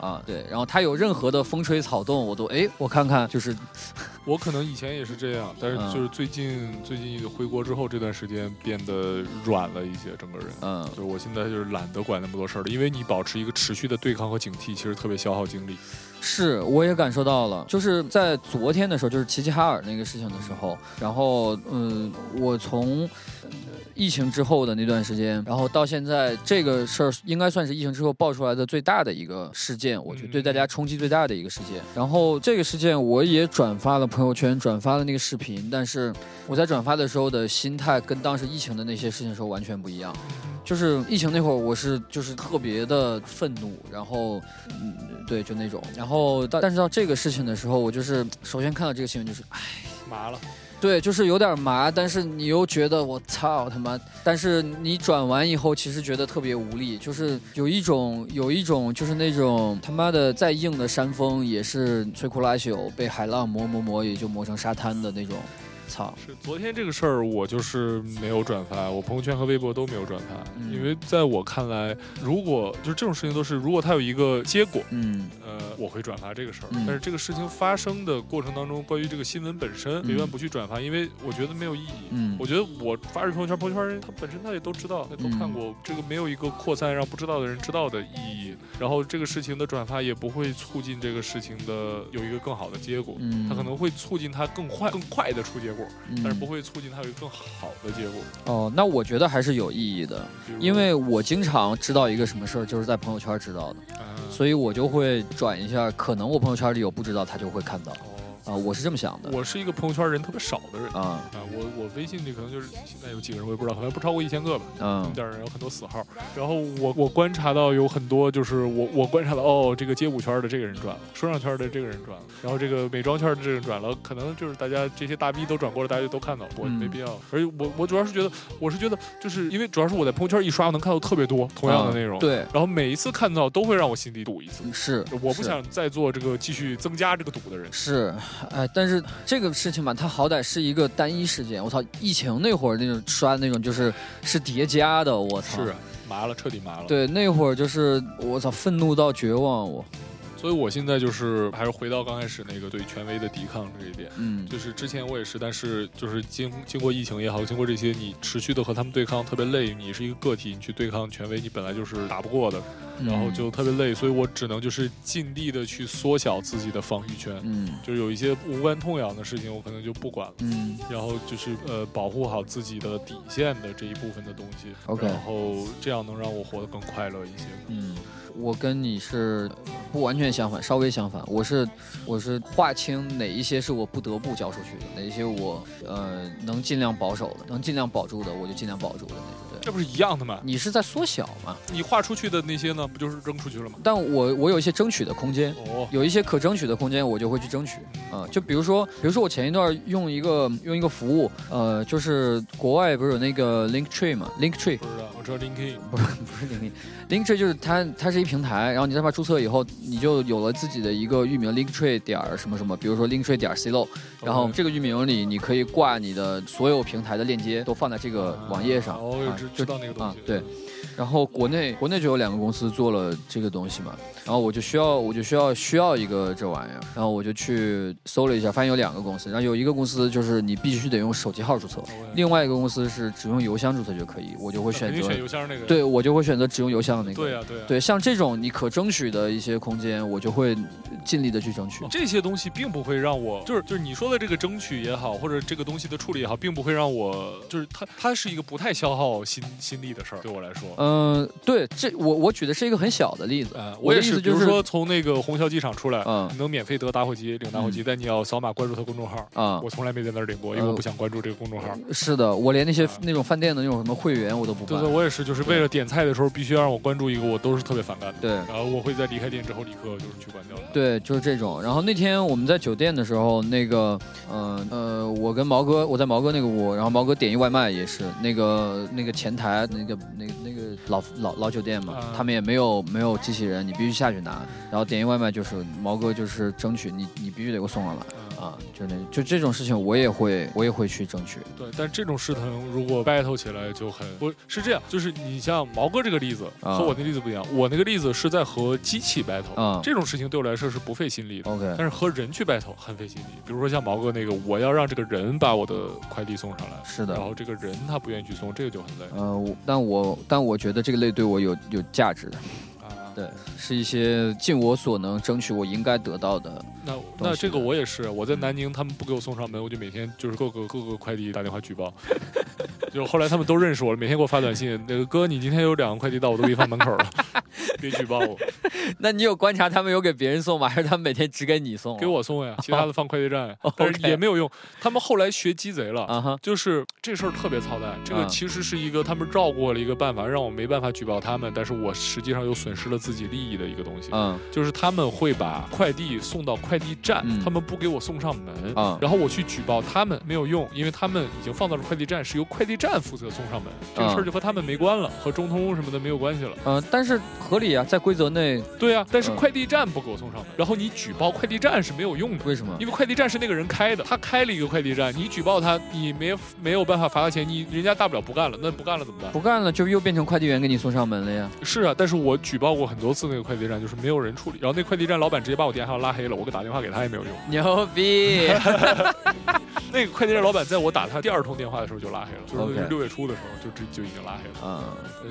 啊，对，然后他有任何的风吹草动，我都哎，我看看，就是，我可能以前也是这样，但是就是最近最近回国之后这段时间变得软了一些，整个人，嗯，就是我现在就是懒得管那么多事儿了，因为你保持一个持续的对抗和警惕，其实特别消耗精力。是，我也感受到了，就是在昨天的时候，就是齐齐哈尔那个事情的时候，然后嗯，我从。疫情之后的那段时间，然后到现在这个事儿应该算是疫情之后爆出来的最大的一个事件，我觉得对大家冲击最大的一个事件。然后这个事件我也转发了朋友圈，转发了那个视频，但是我在转发的时候的心态跟当时疫情的那些事情时候完全不一样。就是疫情那会儿，我是就是特别的愤怒，然后嗯，对，就那种。然后到但是到这个事情的时候，我就是首先看到这个新闻就是，唉，麻了。对，就是有点麻，但是你又觉得我操他妈，但是你转完以后，其实觉得特别无力，就是有一种有一种就是那种他妈的再硬的山峰也是摧枯拉朽，被海浪磨磨磨也就磨成沙滩的那种。操！是昨天这个事儿，我就是没有转发，我朋友圈和微博都没有转发，因为在我看来，如果就是这种事情都是，如果它有一个结果，嗯，呃，我会转发这个事儿。但是这个事情发生的过程当中，关于这个新闻本身，宁愿不去转发，因为我觉得没有意义。嗯，我觉得我发这朋友圈，朋友圈人他本身他也都知道，他都看过，这个没有一个扩散让不知道的人知道的意义。然后这个事情的转发也不会促进这个事情的有一个更好的结果，嗯，它可能会促进它更快、更快的出结果。但是不会促进它有一个更好的结果。哦，那我觉得还是有意义的，因为我经常知道一个什么事儿，就是在朋友圈知道的，所以我就会转一下，可能我朋友圈里有不知道，他就会看到。啊，我是这么想的。我是一个朋友圈人特别少的人啊啊，我我微信里可能就是现在有几个人我也不知道，可能不超过一千个吧。嗯，点人有很多死号。然后我我观察到有很多就是我我观察到哦，这个街舞圈的这个人转了，说唱圈的这个人转了，然后这个美妆圈的这个人转了，可能就是大家这些大 V 都转过了，大家就都看到，我没必要。而且我我主要是觉得，我是觉得就是因为主要是我在朋友圈一刷能看到特别多同样的内容，对，然后每一次看到都会让我心里堵一次。是，我不想再做这个继续增加这个堵的人。是，哎，但是。这个事情吧，它好歹是一个单一事件。我操，疫情那会儿那种刷的那种，就是是叠加的。我操，是麻了，彻底麻了。对，那会儿就是我操，愤怒到绝望。我。所以，我现在就是还是回到刚开始那个对权威的抵抗这一点。嗯，就是之前我也是，但是就是经经过疫情也好，经过这些，你持续的和他们对抗特别累。你是一个个体，你去对抗权威，你本来就是打不过的，然后就特别累。所以我只能就是尽力的去缩小自己的防御圈。嗯，就是有一些无关痛痒的事情，我可能就不管了。嗯，然后就是呃，保护好自己的底线的这一部分的东西。OK，然后这样能让我活得更快乐一些。嗯。我跟你是不完全相反，稍微相反。我是我是划清哪一些是我不得不交出去的，哪一些我呃能尽量保守的，能尽量保住的，我就尽量保住的那种。对。这不是一样的吗？你是在缩小嘛？你画出去的那些呢，不就是扔出去了吗？但我我有一些争取的空间，哦，有一些可争取的空间，我就会去争取啊。就比如说，比如说我前一段用一个用一个服务，呃，就是国外不是有那个 Link Tree 嘛？Link Tree 不知道，我知道 Linkin，不是不是 Linkin。Linktree 就是它，它是一平台，然后你在那注册以后，你就有了自己的一个域名，Linktree 点什么什么，比如说 Linktree 点 clo，然后这个域名里你可以挂你的所有平台的链接，都放在这个网页上。知道那个东西。对。然后国内国内就有两个公司做了这个东西嘛，然后我就需要我就需要需要一个这玩意儿，然后我就去搜了一下，发现有两个公司，然后有一个公司就是你必须得用手机号注册，另外一个公司是只用邮箱注册就可以，我就会选择选邮箱那个，对我就会选择只用邮箱的那个，对呀对呀，对像这种你可争取的一些空间，我就会尽力的去争取。这些东西并不会让我就是就是你说的这个争取也好，或者这个东西的处理也好，并不会让我就是它它是一个不太消耗心心力的事儿，对我来说，嗯对。这我我举的是一个很小的例子，我也是，比如说从那个虹桥机场出来，嗯，能免费得打火机，领打火机，但你要扫码关注他公众号啊。我从来没在那儿领过，因为我不想关注这个公众号。是的，我连那些那种饭店的那种什么会员我都不办。对对，我也是，就是为了点菜的时候必须要让我关注一个，我都是特别反感的。对，然后我会在离开店之后立刻就是去关掉。对，就是这种。然后那天我们在酒店的时候，那个，嗯呃，我跟毛哥，我在毛哥那个屋，然后毛哥点一外卖也是那个那个前台那个那个那个老老老酒店嘛，他们也。没有没有机器人，你必须下去拿，然后点一外卖就是毛哥就是争取你你必须得给我送上来。啊，就那，就这种事情，我也会，我也会去争取。对，但这种事情如果 battle 起来就很不是这样，就是你像毛哥这个例子和我那例子不一样，我那个例子是在和机器 battle，啊，这种事情对我来说是不费心力的。OK，但是和人去 battle 很费心力。比如说像毛哥那个，我要让这个人把我的快递送上来，是的，然后这个人他不愿意去送，这个就很累。嗯，但我但我觉得这个累对我有有价值的。对，是一些尽我所能争取我应该得到的。那那这个我也是，我在南宁，他们不给我送上门，我就每天就是各个各个快递打电话举报。就后来他们都认识我了，每天给我发短信，那个哥，你今天有两个快递到，我都给你放门口了，别举报我。那你有观察他们有给别人送吗？还是他们每天只给你送？给我送呀，其他的放快递站，但是也没有用。他们后来学鸡贼了，就是这事儿特别操蛋。这个其实是一个他们绕过了一个办法，让我没办法举报他们，但是我实际上又损失了自己利益的一个东西。嗯，就是他们会把快递送到快递站，他们不给我送上门，然后我去举报他们没有用，因为他们已经放到了快递站，是由快递。站负责送上门，这个事儿就和他们没关了，和中通什么的没有关系了。嗯，但是合理啊，在规则内。对啊，但是快递站不给我送上门，然后你举报快递站是没有用的。为什么？因为快递站是那个人开的，他开了一个快递站，你举报他，你没没有办法罚他钱，你人家大不了不干了，那不干了怎么办？不干了就又变成快递员给你送上门了呀。是啊，但是我举报过很多次那个快递站，就是没有人处理，然后那快递站老板直接把我电话拉黑了，我给打电话给他也没有用。牛逼！那个快递站老板在我打他第二通电话的时候就拉黑了，就是六月初的时候。就就就已经拉黑了，啊，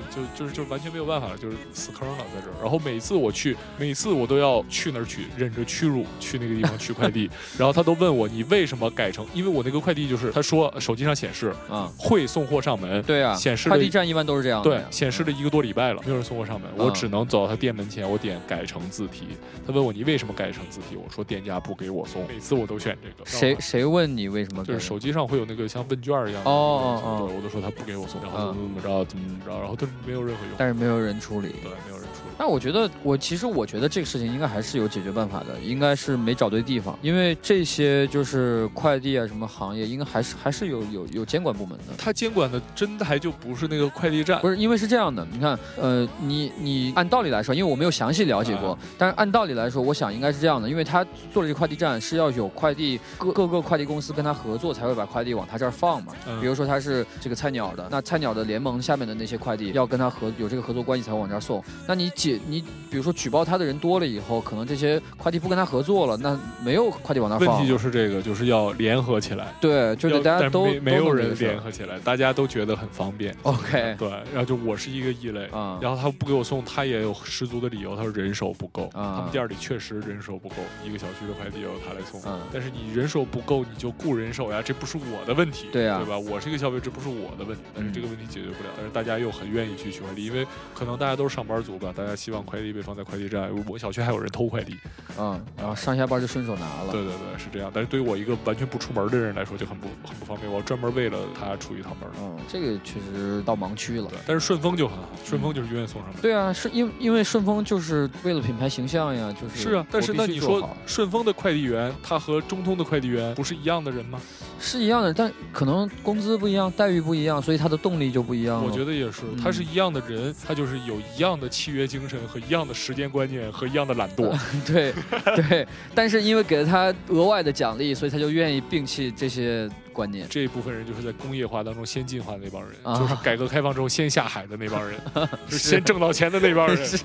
就就是就完全没有办法了，就是死坑了在这儿。然后每次我去，每次我都要去那儿取，忍着屈辱去那个地方取快递。然后他都问我，你为什么改成？因为我那个快递就是他说手机上显示，啊，会送货上门。对啊，显示快递站一般都是这样。对，显示了一个多礼拜了，没有人送货上门，我只能走到他店门前，我点改成自提。他问我你为什么改成自提？我说店家不给我送。每次我都选这个。谁谁问你为什么？就是手机上会有那个像问卷一样的。哦哦哦。对，我都说他不给我送，然后怎么怎么着。怎么怎么着，然后都没有任何用，但是没有人处理，对，没有人处理。但我觉得，我其实我觉得这个事情应该还是有解决办法的，应该是没找对地方，因为这些就是快递啊什么行业，应该还是还是有有有监管部门的。他监管的真的还就不是那个快递站，不是，因为是这样的，你看，呃，你你按道理来说，因为我没有详细了解过，但是按道理来说，我想应该是这样的，因为他做了这个快递站是要有快递各各个快递公司跟他合作才会把快递往他这儿放嘛，比如说他是这个菜鸟的，那菜鸟的联盟下面的那些快递要跟他合有这个合作关系才会往这儿送，那你解你比如说。举报他的人多了以后，可能这些快递不跟他合作了，那没有快递往那放。问题就是这个，就是要联合起来。对，就是大家都没有人联合起来，大家都觉得很方便。OK，对，然后就我是一个异类，然后他不给我送，他也有十足的理由，他说人手不够。他们店里确实人手不够，一个小区的快递要他来送。但是你人手不够，你就雇人手呀，这不是我的问题。对呀，对吧？我是一个消费者，不是我的问题。但是这个问题解决不了，但是大家又很愿意去取快递，因为可能大家都是上班族吧，大家家希望快递被放在快递站。我小区还有人偷快递，嗯，然后上下班就顺手拿了。对对对，是这样。但是对于我一个完全不出门的人来说，就很不很不方便。我要专门为了他出一趟门。嗯，这个确实到盲区了。但是顺丰就很好，顺丰就是永远送上门。对啊，是因因为顺丰就是为了品牌形象呀，就是。是啊，但是那你说顺丰的快递员，他和中通的快递员不是一样的人吗？是一样的，但可能工资不一样，待遇不一样，所以他的动力就不一样。我觉得也是，他是一样的人，他就是有一样的契约精神和一样的时间观念和一样的懒惰。对，对，但是因为给了他额外的奖励，所以他就愿意摒弃这些。观念这一部分人就是在工业化当中先进化的那帮人，就是改革开放之后先下海的那帮人，是先挣到钱的那帮人。是，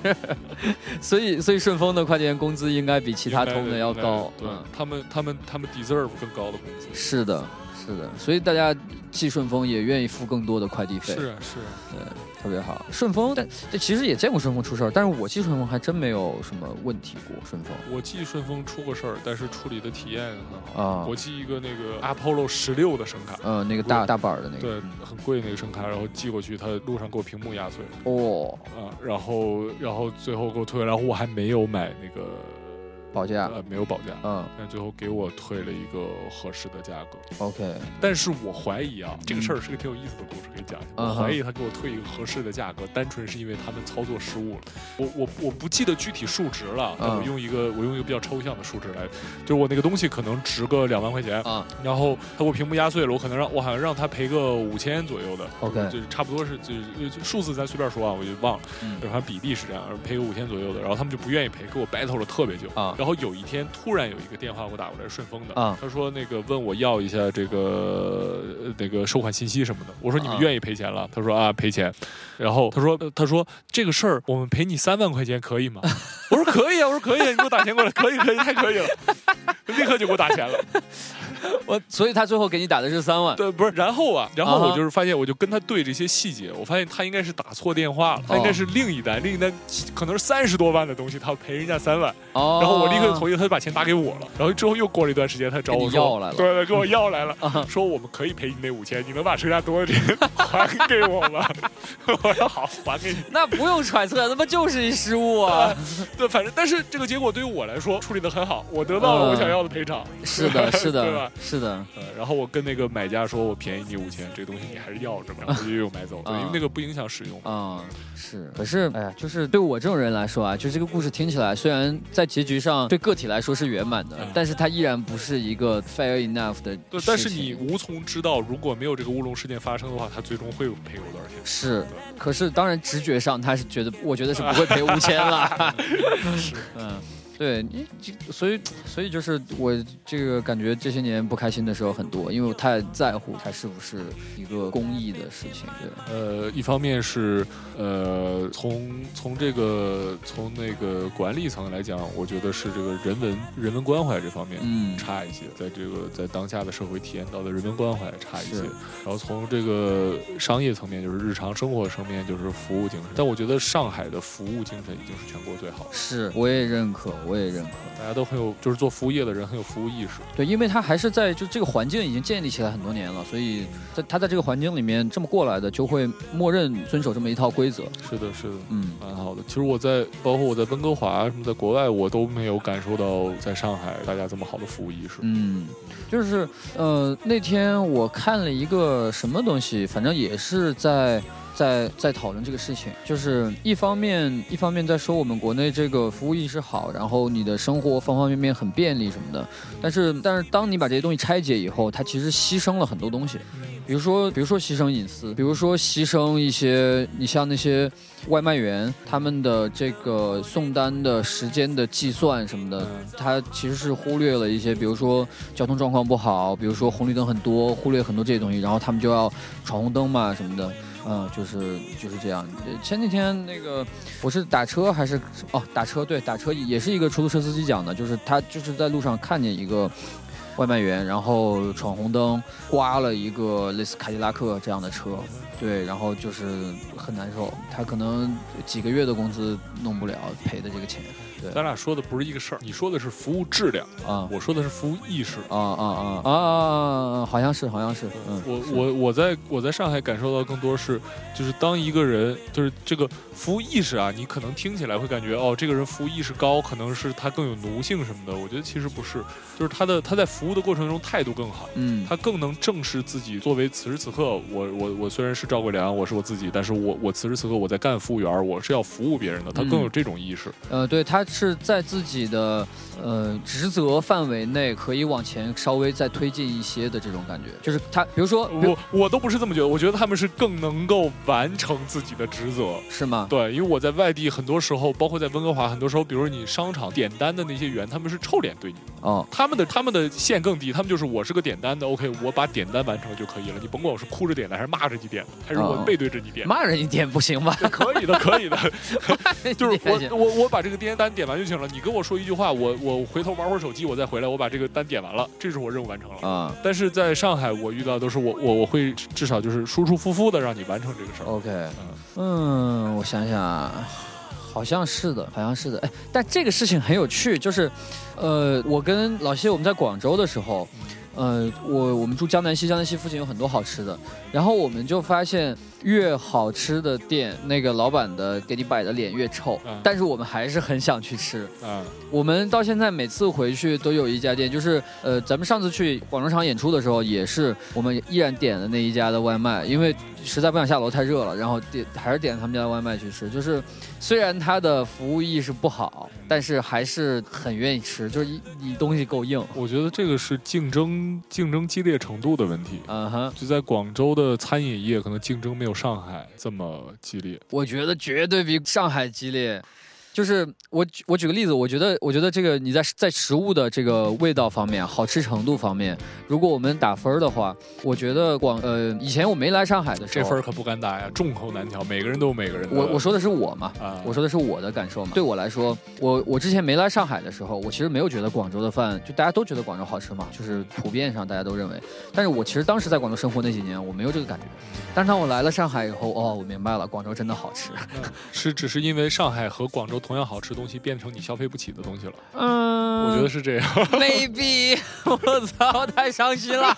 所以所以顺丰的快递员工资应该比其他通的要高。对，他们他们他们 deserve 更高的工资。是的。是的，所以大家寄顺丰也愿意付更多的快递费。是啊是啊，对，特别好。顺丰，但这其实也见过顺丰出事儿，但是我寄顺丰还真没有什么问题过。顺丰，我寄顺丰出过事儿，但是处理的体验很好啊。我寄一个那个 Apollo 十六的声卡，嗯，那个大大板的那个，对，很贵那个声卡，然后寄过去，他路上给我屏幕压碎了。哦，啊，然后然后最后给我退回来，然后我还没有买那个。保价？呃没有保价，嗯，但最后给我退了一个合适的价格。OK，但是我怀疑啊，这个事儿是个挺有意思的故事，可以讲一下。我怀疑他给我退一个合适的价格，单纯是因为他们操作失误了。我我我不记得具体数值了，我用一个我用一个比较抽象的数值来，就是我那个东西可能值个两万块钱啊，然后他给我屏幕压碎了，我可能让我好像让他赔个五千左右的。OK，就是差不多是就是数字咱随便说啊，我就忘了，反正比例是这样，赔个五千左右的，然后他们就不愿意赔，给我 battle 了特别久啊，然后有一天。突然有一个电话给我打过来，顺丰的，他说那个问我要一下这个那个收款信息什么的。我说你们愿意赔钱了？他说啊赔钱。然后他说他说这个事儿我们赔你三万块钱可以吗？我说可以啊，我说可以，你给我打钱过来，可以可以，太可以了，立刻就给我打钱了。我所以他最后给你打的是三万，对，不是，然后啊，然后我就是发现，我就跟他对这些细节，我发现他应该是打错电话了，他应该是另一单，另一单可能是三十多万的东西，他赔人家三万，哦。然后我立刻同意，他就把钱打给我了，然后之后又过了一段时间，他找我要来了，对对，给我要来了，说我们可以赔你那五千，你能把剩下多的钱？还给我吗？我说好，还给你。那不用揣测，那不就是一失误啊，对，反正但是这个结果对于我来说处理的很好，我得到了我想要的赔偿，是的，是的，对吧？是的。然后我跟那个买家说，我便宜你五千，这个东西你还是要着，然后就又买走，因为那个不影响使用啊。是，可是哎呀，就是对我这种人来说啊，就这个故事听起来，虽然在结局上对个体来说是圆满的，但是它依然不是一个 fair enough 的。对，但是你无从知道，如果没有这个乌龙事件发生的话，他最终会赔我多少钱？是，可是当然直觉上他是觉得，我觉得是不会赔五千了。是，嗯。对你这，所以所以就是我这个感觉这些年不开心的时候很多，因为我太在乎它是不是一个公益的事情。对，呃，一方面是呃，从从这个从那个管理层来讲，我觉得是这个人文人文关怀这方面嗯差一些，在这个在当下的社会体验到的人文关怀差一些。然后从这个商业层面，就是日常生活层面，就是服务精神。但我觉得上海的服务精神已经是全国最好的。是，我也认可。我也认可，大家都很有，就是做服务业的人很有服务意识。对，因为他还是在就这个环境已经建立起来很多年了，所以在他在这个环境里面这么过来的，就会默认遵守这么一套规则。是的，是的，嗯，蛮好的。其实我在包括我在温哥华什么在国外，我都没有感受到在上海大家这么好的服务意识。嗯，就是呃那天我看了一个什么东西，反正也是在。在在讨论这个事情，就是一方面一方面在说我们国内这个服务意识好，然后你的生活方方面面很便利什么的，但是但是当你把这些东西拆解以后，它其实牺牲了很多东西，比如说比如说牺牲隐私，比如说牺牲一些你像那些外卖员他们的这个送单的时间的计算什么的，他其实是忽略了一些，比如说交通状况不好，比如说红绿灯很多，忽略很多这些东西，然后他们就要闯红灯嘛什么的。嗯，就是就是这样。前几天那个我是打车还是哦打车？对，打车也是一个出租车司机讲的，就是他就是在路上看见一个外卖员，然后闯红灯，刮了一个类似凯迪拉克这样的车，对，然后就是很难受。他可能几个月的工资弄不了赔的这个钱。咱俩说的不是一个事儿。你说的是服务质量啊，我说的是服务意识啊啊啊啊啊啊！好像是，好像是。嗯，我我我在我在上海感受到更多是，就是当一个人就是这个服务意识啊，你可能听起来会感觉哦，这个人服务意识高，可能是他更有奴性什么的。我觉得其实不是，就是他的他在服务的过程中态度更好，嗯，他更能正视自己作为此时此刻，我我我虽然是赵贵良，我是我自己，但是我我此时此刻我在干服务员，我是要服务别人的，他更有这种意识。呃，对他是在自己的呃职责范围内可以往前稍微再推进一些的这种感觉，就是他，比如说我我都不是这么觉得，我觉得他们是更能够完成自己的职责，是吗？对，因为我在外地很多时候，包括在温哥华，很多时候，比如你商场点单的那些员，他们是臭脸对你哦，他们的他们的线更低，他们就是我是个点单的，OK，我把点单完成就可以了，你甭管我是哭着点的还是骂着你点的，还是我背对着你点，骂着你点不行吗？可以的，可以的，就是我我我把这个点单点完就行了，你跟我说一句话，我我回头玩会儿手机，我再回来，我把这个单点完了，这是我任务完成了啊。但是在上海，我遇到都是我我我会至少就是舒舒服服的让你完成这个事儿。OK，嗯，我想想啊。好像是的，好像是的，哎，但这个事情很有趣，就是，呃，我跟老谢我们在广州的时候，呃，我我们住江南西，江南西附近有很多好吃的，然后我们就发现。越好吃的店，那个老板的给你摆的脸越臭，但是我们还是很想去吃。嗯，我们到现在每次回去都有一家店，就是呃，咱们上次去广州场演出的时候，也是我们依然点的那一家的外卖，因为实在不想下楼太热了，然后点还是点他们家的外卖去吃。就是虽然他的服务意识不好，但是还是很愿意吃，就是你东西够硬。我觉得这个是竞争竞争激烈程度的问题。嗯哼，就在广州的餐饮业，可能竞争没有。上海这么激烈，我觉得绝对比上海激烈。就是我我举个例子，我觉得我觉得这个你在在食物的这个味道方面、好吃程度方面，如果我们打分的话，我觉得广呃以前我没来上海的时候，这分可不敢打呀，众口难调，每个人都有每个人。我我说的是我嘛，我说的是我的感受嘛。对我来说，我我之前没来上海的时候，我其实没有觉得广州的饭就大家都觉得广州好吃嘛，就是普遍上大家都认为。但是我其实当时在广州生活那几年，我没有这个感觉。但是当我来了上海以后，哦，我明白了，广州真的好吃。是只是因为上海和广州同样好吃东西。变成你消费不起的东西了，嗯，我觉得是这样。Maybe，我操，太伤心了。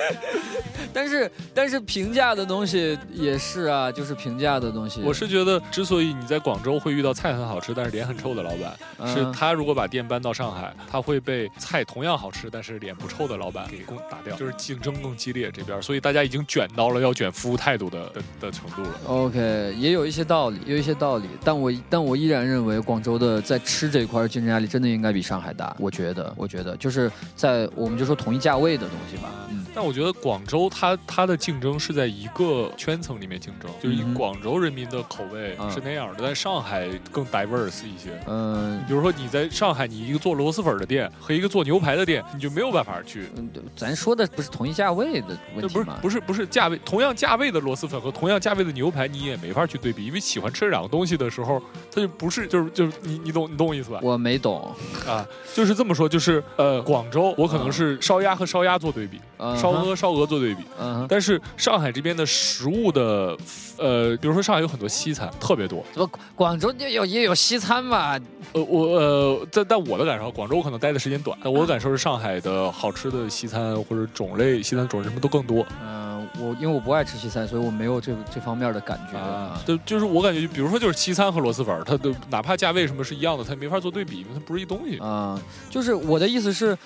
但是，但是平价的东西也是啊，就是平价的东西。我是觉得，之所以你在广州会遇到菜很好吃，但是脸很臭的老板，是他如果把店搬到上海，他会被菜同样好吃但是脸不臭的老板给打掉，就是竞争更激烈这边，所以大家已经卷到了要卷服务态度的的的程度了。OK，也有一些道理，有一些道理，但我但我依然认为广州。的在吃这一块竞争压力真的应该比上海大，我觉得，我觉得就是在我们就说同一价位的东西吧，嗯，但我觉得广州它它的竞争是在一个圈层里面竞争，就是以广州人民的口味是那样的，但上海更 diverse 一些，嗯，比如说你在上海，你一个做螺蛳粉的店和一个做牛排的店，你就没有办法去，嗯，咱说的不是同一价位的问题吗？不是不是不是价位，同样价位的螺蛳粉和同样价位的牛排，你也没法去对比，因为喜欢吃这两个东西的时候，它就不是就是就是你。你你懂你懂我意思吧？我没懂啊，就是这么说，就是呃，广州我可能是烧鸭和烧鸭做对比，烧鹅烧鹅做对比，嗯，但是上海这边的食物的呃，比如说上海有很多西餐，特别多，么广州也有也有西餐吧？呃，我呃，在但我的感受，广州我可能待的时间短，但我的感受是上海的好吃的西餐或者种类西餐种类什么都更多，嗯。我因为我不爱吃西餐，所以我没有这这方面的感觉啊。对，就是我感觉，比如说就是西餐和螺蛳粉，它的哪怕价位什么是一样的，它没法做对比，因为它不是一东西啊。就是我的意思是，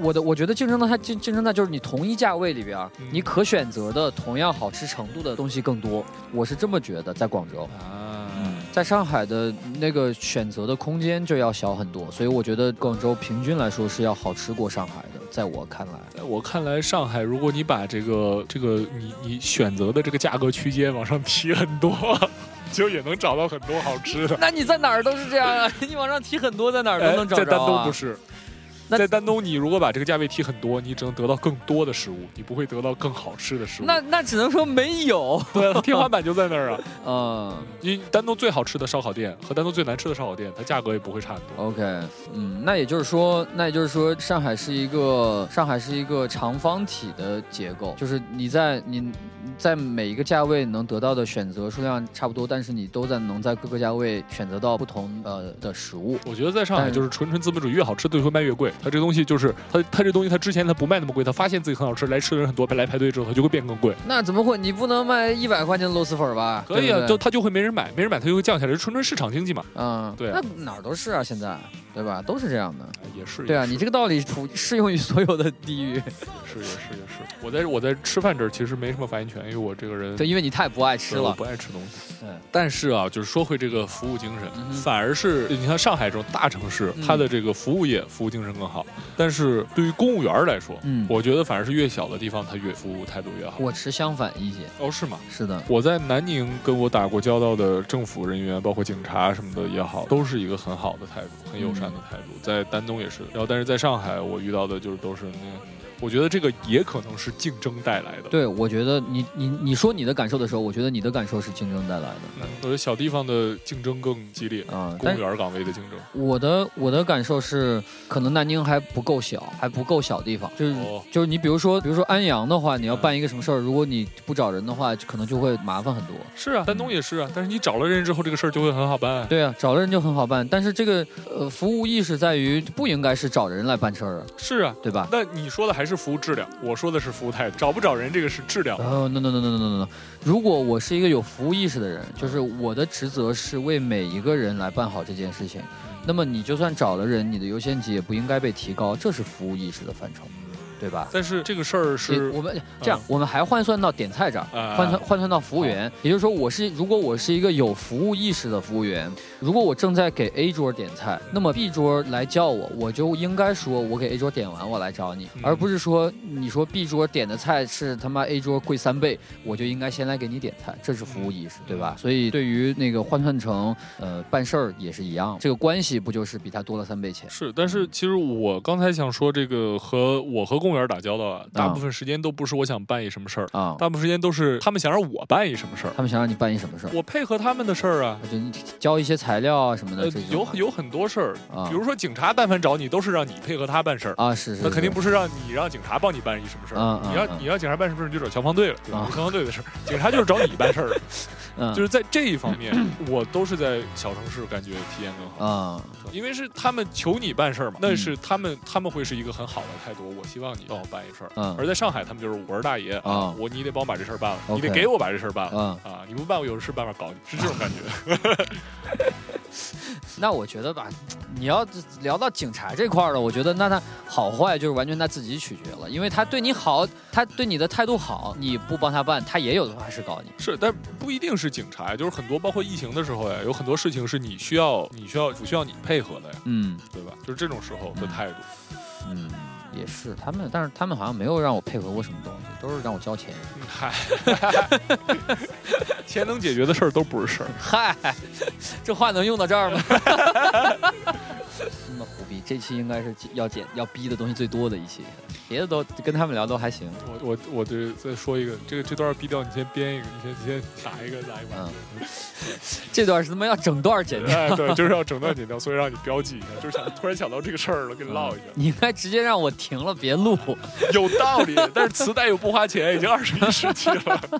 我的我觉得竞争的它竞竞争在就是你同一价位里边，你可选择的同样好吃程度的东西更多。我是这么觉得，在广州啊，在上海的那个选择的空间就要小很多，所以我觉得广州平均来说是要好吃过上海的。在我看来，在我看来，上海如果你把这个这个你你选择的这个价格区间往上提很多，就也能找到很多好吃的。那你在哪儿都是这样啊？你往上提很多，在哪儿都能找着啊？在丹东不是，在丹东，你如果把这个价位提很多，你只能得到更多的食物，你不会得到更好吃的食物。那那只能说没有，对，天花板就在那儿啊。嗯，你丹东最好吃的烧烤店和丹东最难吃的烧烤店，它价格也不会差很多。OK，嗯，那也就是说，那也就是说，上海是一个上海是一个长方体的结构，就是你在你在每一个价位能得到的选择数量差不多，但是你都在能在各个价位选择到不同呃的食物。我觉得在上海就是纯纯资本主义，越好吃的就会卖越贵。它这东西就是它它这东西它之前它不卖那么贵，它发现自己很好吃，来吃的人很多，来排队之后它就会变更贵。那怎么会？你不能卖一百块钱的螺蛳粉吧？可以啊，就它就会没人买，没人买它就会降下来，纯纯市场经济嘛。嗯，对。那哪儿都是啊，现在对吧？都是这样的。也是。对啊，你这个道理普适用于所有的地域。是也是也是。我在我在吃饭这儿其实没什么发言权，因为我这个人对，因为你太不爱吃了，不爱吃东西。对。但是啊，就是说回这个服务精神，反而是你看上海这种大城市，它的这个服务业服务精神更好。但是对于公务员来说，嗯，我觉得反而是越小的地方，他越服务态度越好。我持相反意见。哦，是吗？是的。我在南宁跟我打过交道的政府人员，包括警察什么的也好，都是一个很好的态度，很友善的态度。在丹东也是。然后，但是在上海，我遇到的就是都是那。我觉得这个也可能是竞争带来的。对，我觉得你你你说你的感受的时候，我觉得你的感受是竞争带来的。我觉得小地方的竞争更激烈啊，公务员岗位的竞争。我的我的感受是，可能南宁还不够小，还不够小地方。就是就是你比如说比如说安阳的话，你要办一个什么事儿，如果你不找人的话，可能就会麻烦很多。是啊，丹东也是啊，但是你找了人之后，这个事儿就会很好办。对啊，找了人就很好办。但是这个呃服务意识在于不应该是找人来办事儿啊。是啊，对吧？那你说的还是服务质量。我说的是服务态度，找不找人这个是质量。哦，no no no no no no no，如果我是一个有服务意识的人，就是我的职责是为每一个人来办好这件事情，那么你就算找了人，你的优先级也不应该被提高，这是服务意识的范畴。对吧？但是这个事儿是我们这样，我们还换算到点菜这儿，换算换算到服务员，也就是说，我是如果我是一个有服务意识的服务员，如果我正在给 A 桌点菜，那么 B 桌来叫我，我就应该说我给 A 桌点完我来找你，而不是说你说 B 桌点的菜是他妈 A 桌贵三倍，我就应该先来给你点菜，这是服务意识，对吧？所以对于那个换算成呃办事儿也是一样，这个关系不就是比他多了三倍钱？是，但是其实我刚才想说这个和我和。公务员打交道啊，大部分时间都不是我想办一什么事儿啊，大部分时间都是他们想让我办一什么事儿，他们想让你办一什么事儿，我配合他们的事儿啊，就交一些材料啊什么的，有有很多事儿。啊，比如说警察但凡找你，都是让你配合他办事儿。啊，是是，那肯定不是让你让警察帮你办一什么事儿，你要你要警察办什么事儿，就找消防队了，对吧消防队的事儿，警察就是找你办事儿的，就是在这一方面，我都是在小城市感觉体验更好。啊，因为是他们求你办事儿嘛，那是他们他们会是一个很好的态度，我希望你帮我办一事儿。嗯，而在上海，他们就是我是大爷啊，我你得帮我把这事儿办了，你得给我把这事儿办了啊，你不办，我有的是办法搞你，是这种 感觉。那我觉得吧，你要聊到警察这块儿了，我觉得那他好坏就是完全他自己取决了，因为他对你好，他对你的态度好，你不帮他办，他也有的话是搞你。是，但不一定是警察，就是很多包括疫情的时候呀，有很多事情是你需要，你需要不需要你配合的呀，嗯，对吧？就是这种时候的态度，嗯。也是他们，但是他们好像没有让我配合过什么东西，都是让我交钱。嗨，钱能解决的事儿都不是事儿。嗨，这话能用到这儿吗？那么虎逼，这期应该是要剪要逼的东西最多的一期。别的都跟他们聊都还行。我我我这再说一个，这个这段逼掉，你先编一个，你先你先打一个打一个。嗯，这段是他妈要整段剪掉。对，就是要整段剪掉，所以让你标记一下，就是想突然想到这个事儿了，跟你唠一下。你应该直接让我停了，别录。有道理，但是磁带又不花钱，已经二十一世纪了。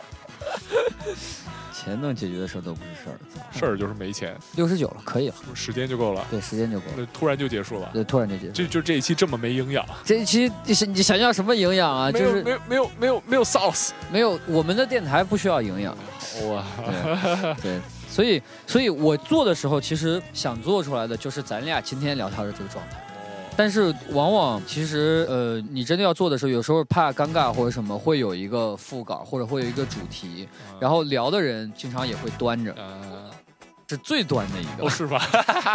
钱能解决的事儿都不是事儿，事儿就是没钱。六十九了，可以了，时间就够了。对，时间就够了。那突然就结束了。对，突然就结束。就就这一期这么没营养。这一期你你想要什么营养啊？就是没有没有没有没有 sauce，没有。我们的电台不需要营养。哇，对，所以所以我做的时候，其实想做出来的就是咱俩今天聊天的这个状态。但是往往其实呃，你真的要做的时候，有时候怕尴尬或者什么，会有一个副稿或者会有一个主题，然后聊的人经常也会端着，是最端的一个，是吧？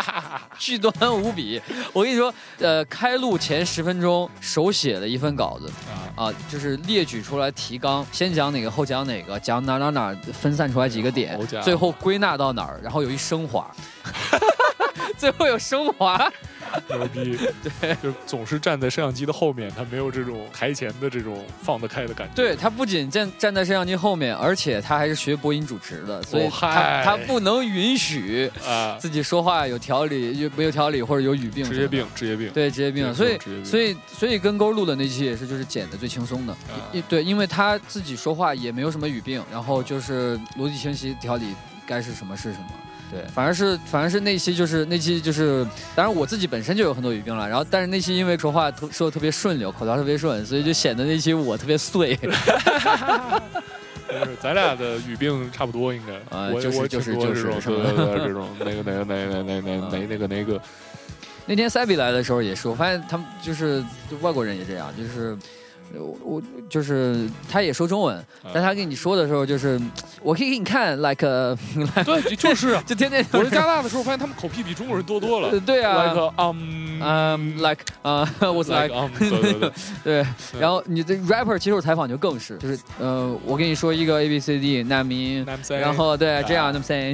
巨端无比。我跟你说，呃，开录前十分钟手写的一份稿子，啊，就是列举出来提纲，先讲哪个，后讲哪个，讲哪哪哪分散出来几个点，最后归纳到哪儿，然后有一升华，最后有升华。牛逼，对，就总是站在摄像机的后面，他没有这种台前的这种放得开的感觉。对他不仅站站在摄像机后面，而且他还是学播音主持的，所以他他不能允许啊自己说话有条理，有没有条理或者有语病。职业病，职业病，对职业病。所以所以所以跟勾录的那期也是就是剪的最轻松的，对，因为他自己说话也没有什么语病，然后就是逻辑清晰，条理该是什么是什么。对，反而是反而是那期就是那期就是，当然我自己本身就有很多语病了，然后但是那期因为说话特说的特别顺溜，口条特别顺，所以就显得那期我特别碎。是，咱俩的语病差不多应该。啊，就是就是就是这种这种那个那个那那个那个那个那个。那天塞比来的时候也是，我发现他们就是外国人也这样，就是。我我就是他也说中文，但他跟你说的时候就是我可以给你看，like 对，就是 就天天。我是加拿大的时候发现他们口癖比中国人多多了。对啊，like um um like 啊，我 like 对。然后你的 rapper 接受采访就更是，就是呃，我跟你说一个 A B C D 难民，然后对这样那么 say，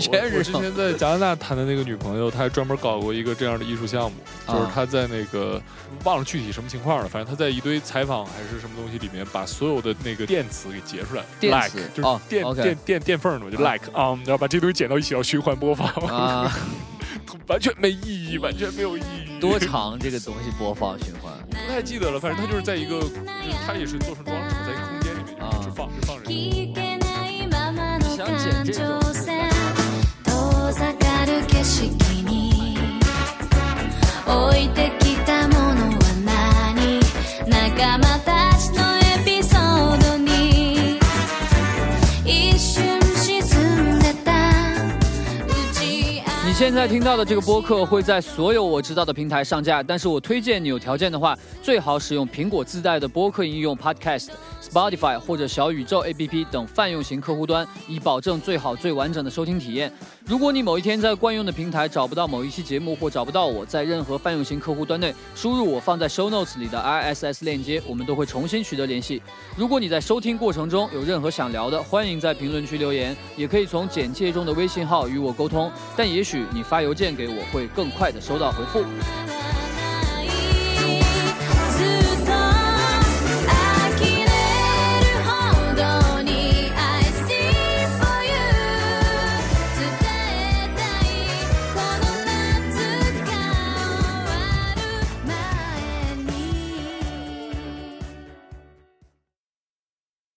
全是。我之前在加拿大谈的那个女朋友，她还专门搞过一个这样的艺术项目，就是她在那个忘了具体什么情况了，反正她在一堆采。访还是什么东西里面把所有的那个电词给截出来，like 就是电电电电缝嘛，就 like 啊，然后把这东西剪到一起，要循环播放啊，完全没意义，完全没有意义。多长这个东西播放循环？我不太记得了，反正它就是在一个，就是它也是做成装置，在一个空间里面一直放，一直放着。想剪这种。你 现在听到的这个播客会在所有我知道的平台上架，但是我推荐你有条件的话，最好使用苹果自带的播客应用 Podcast。Spotify 或者小宇宙 APP 等泛用型客户端，以保证最好最完整的收听体验。如果你某一天在惯用的平台找不到某一期节目，或找不到我在任何泛用型客户端内输入我放在 Show Notes 里的 RSS 链接，我们都会重新取得联系。如果你在收听过程中有任何想聊的，欢迎在评论区留言，也可以从简介中的微信号与我沟通。但也许你发邮件给我会更快的收到回复。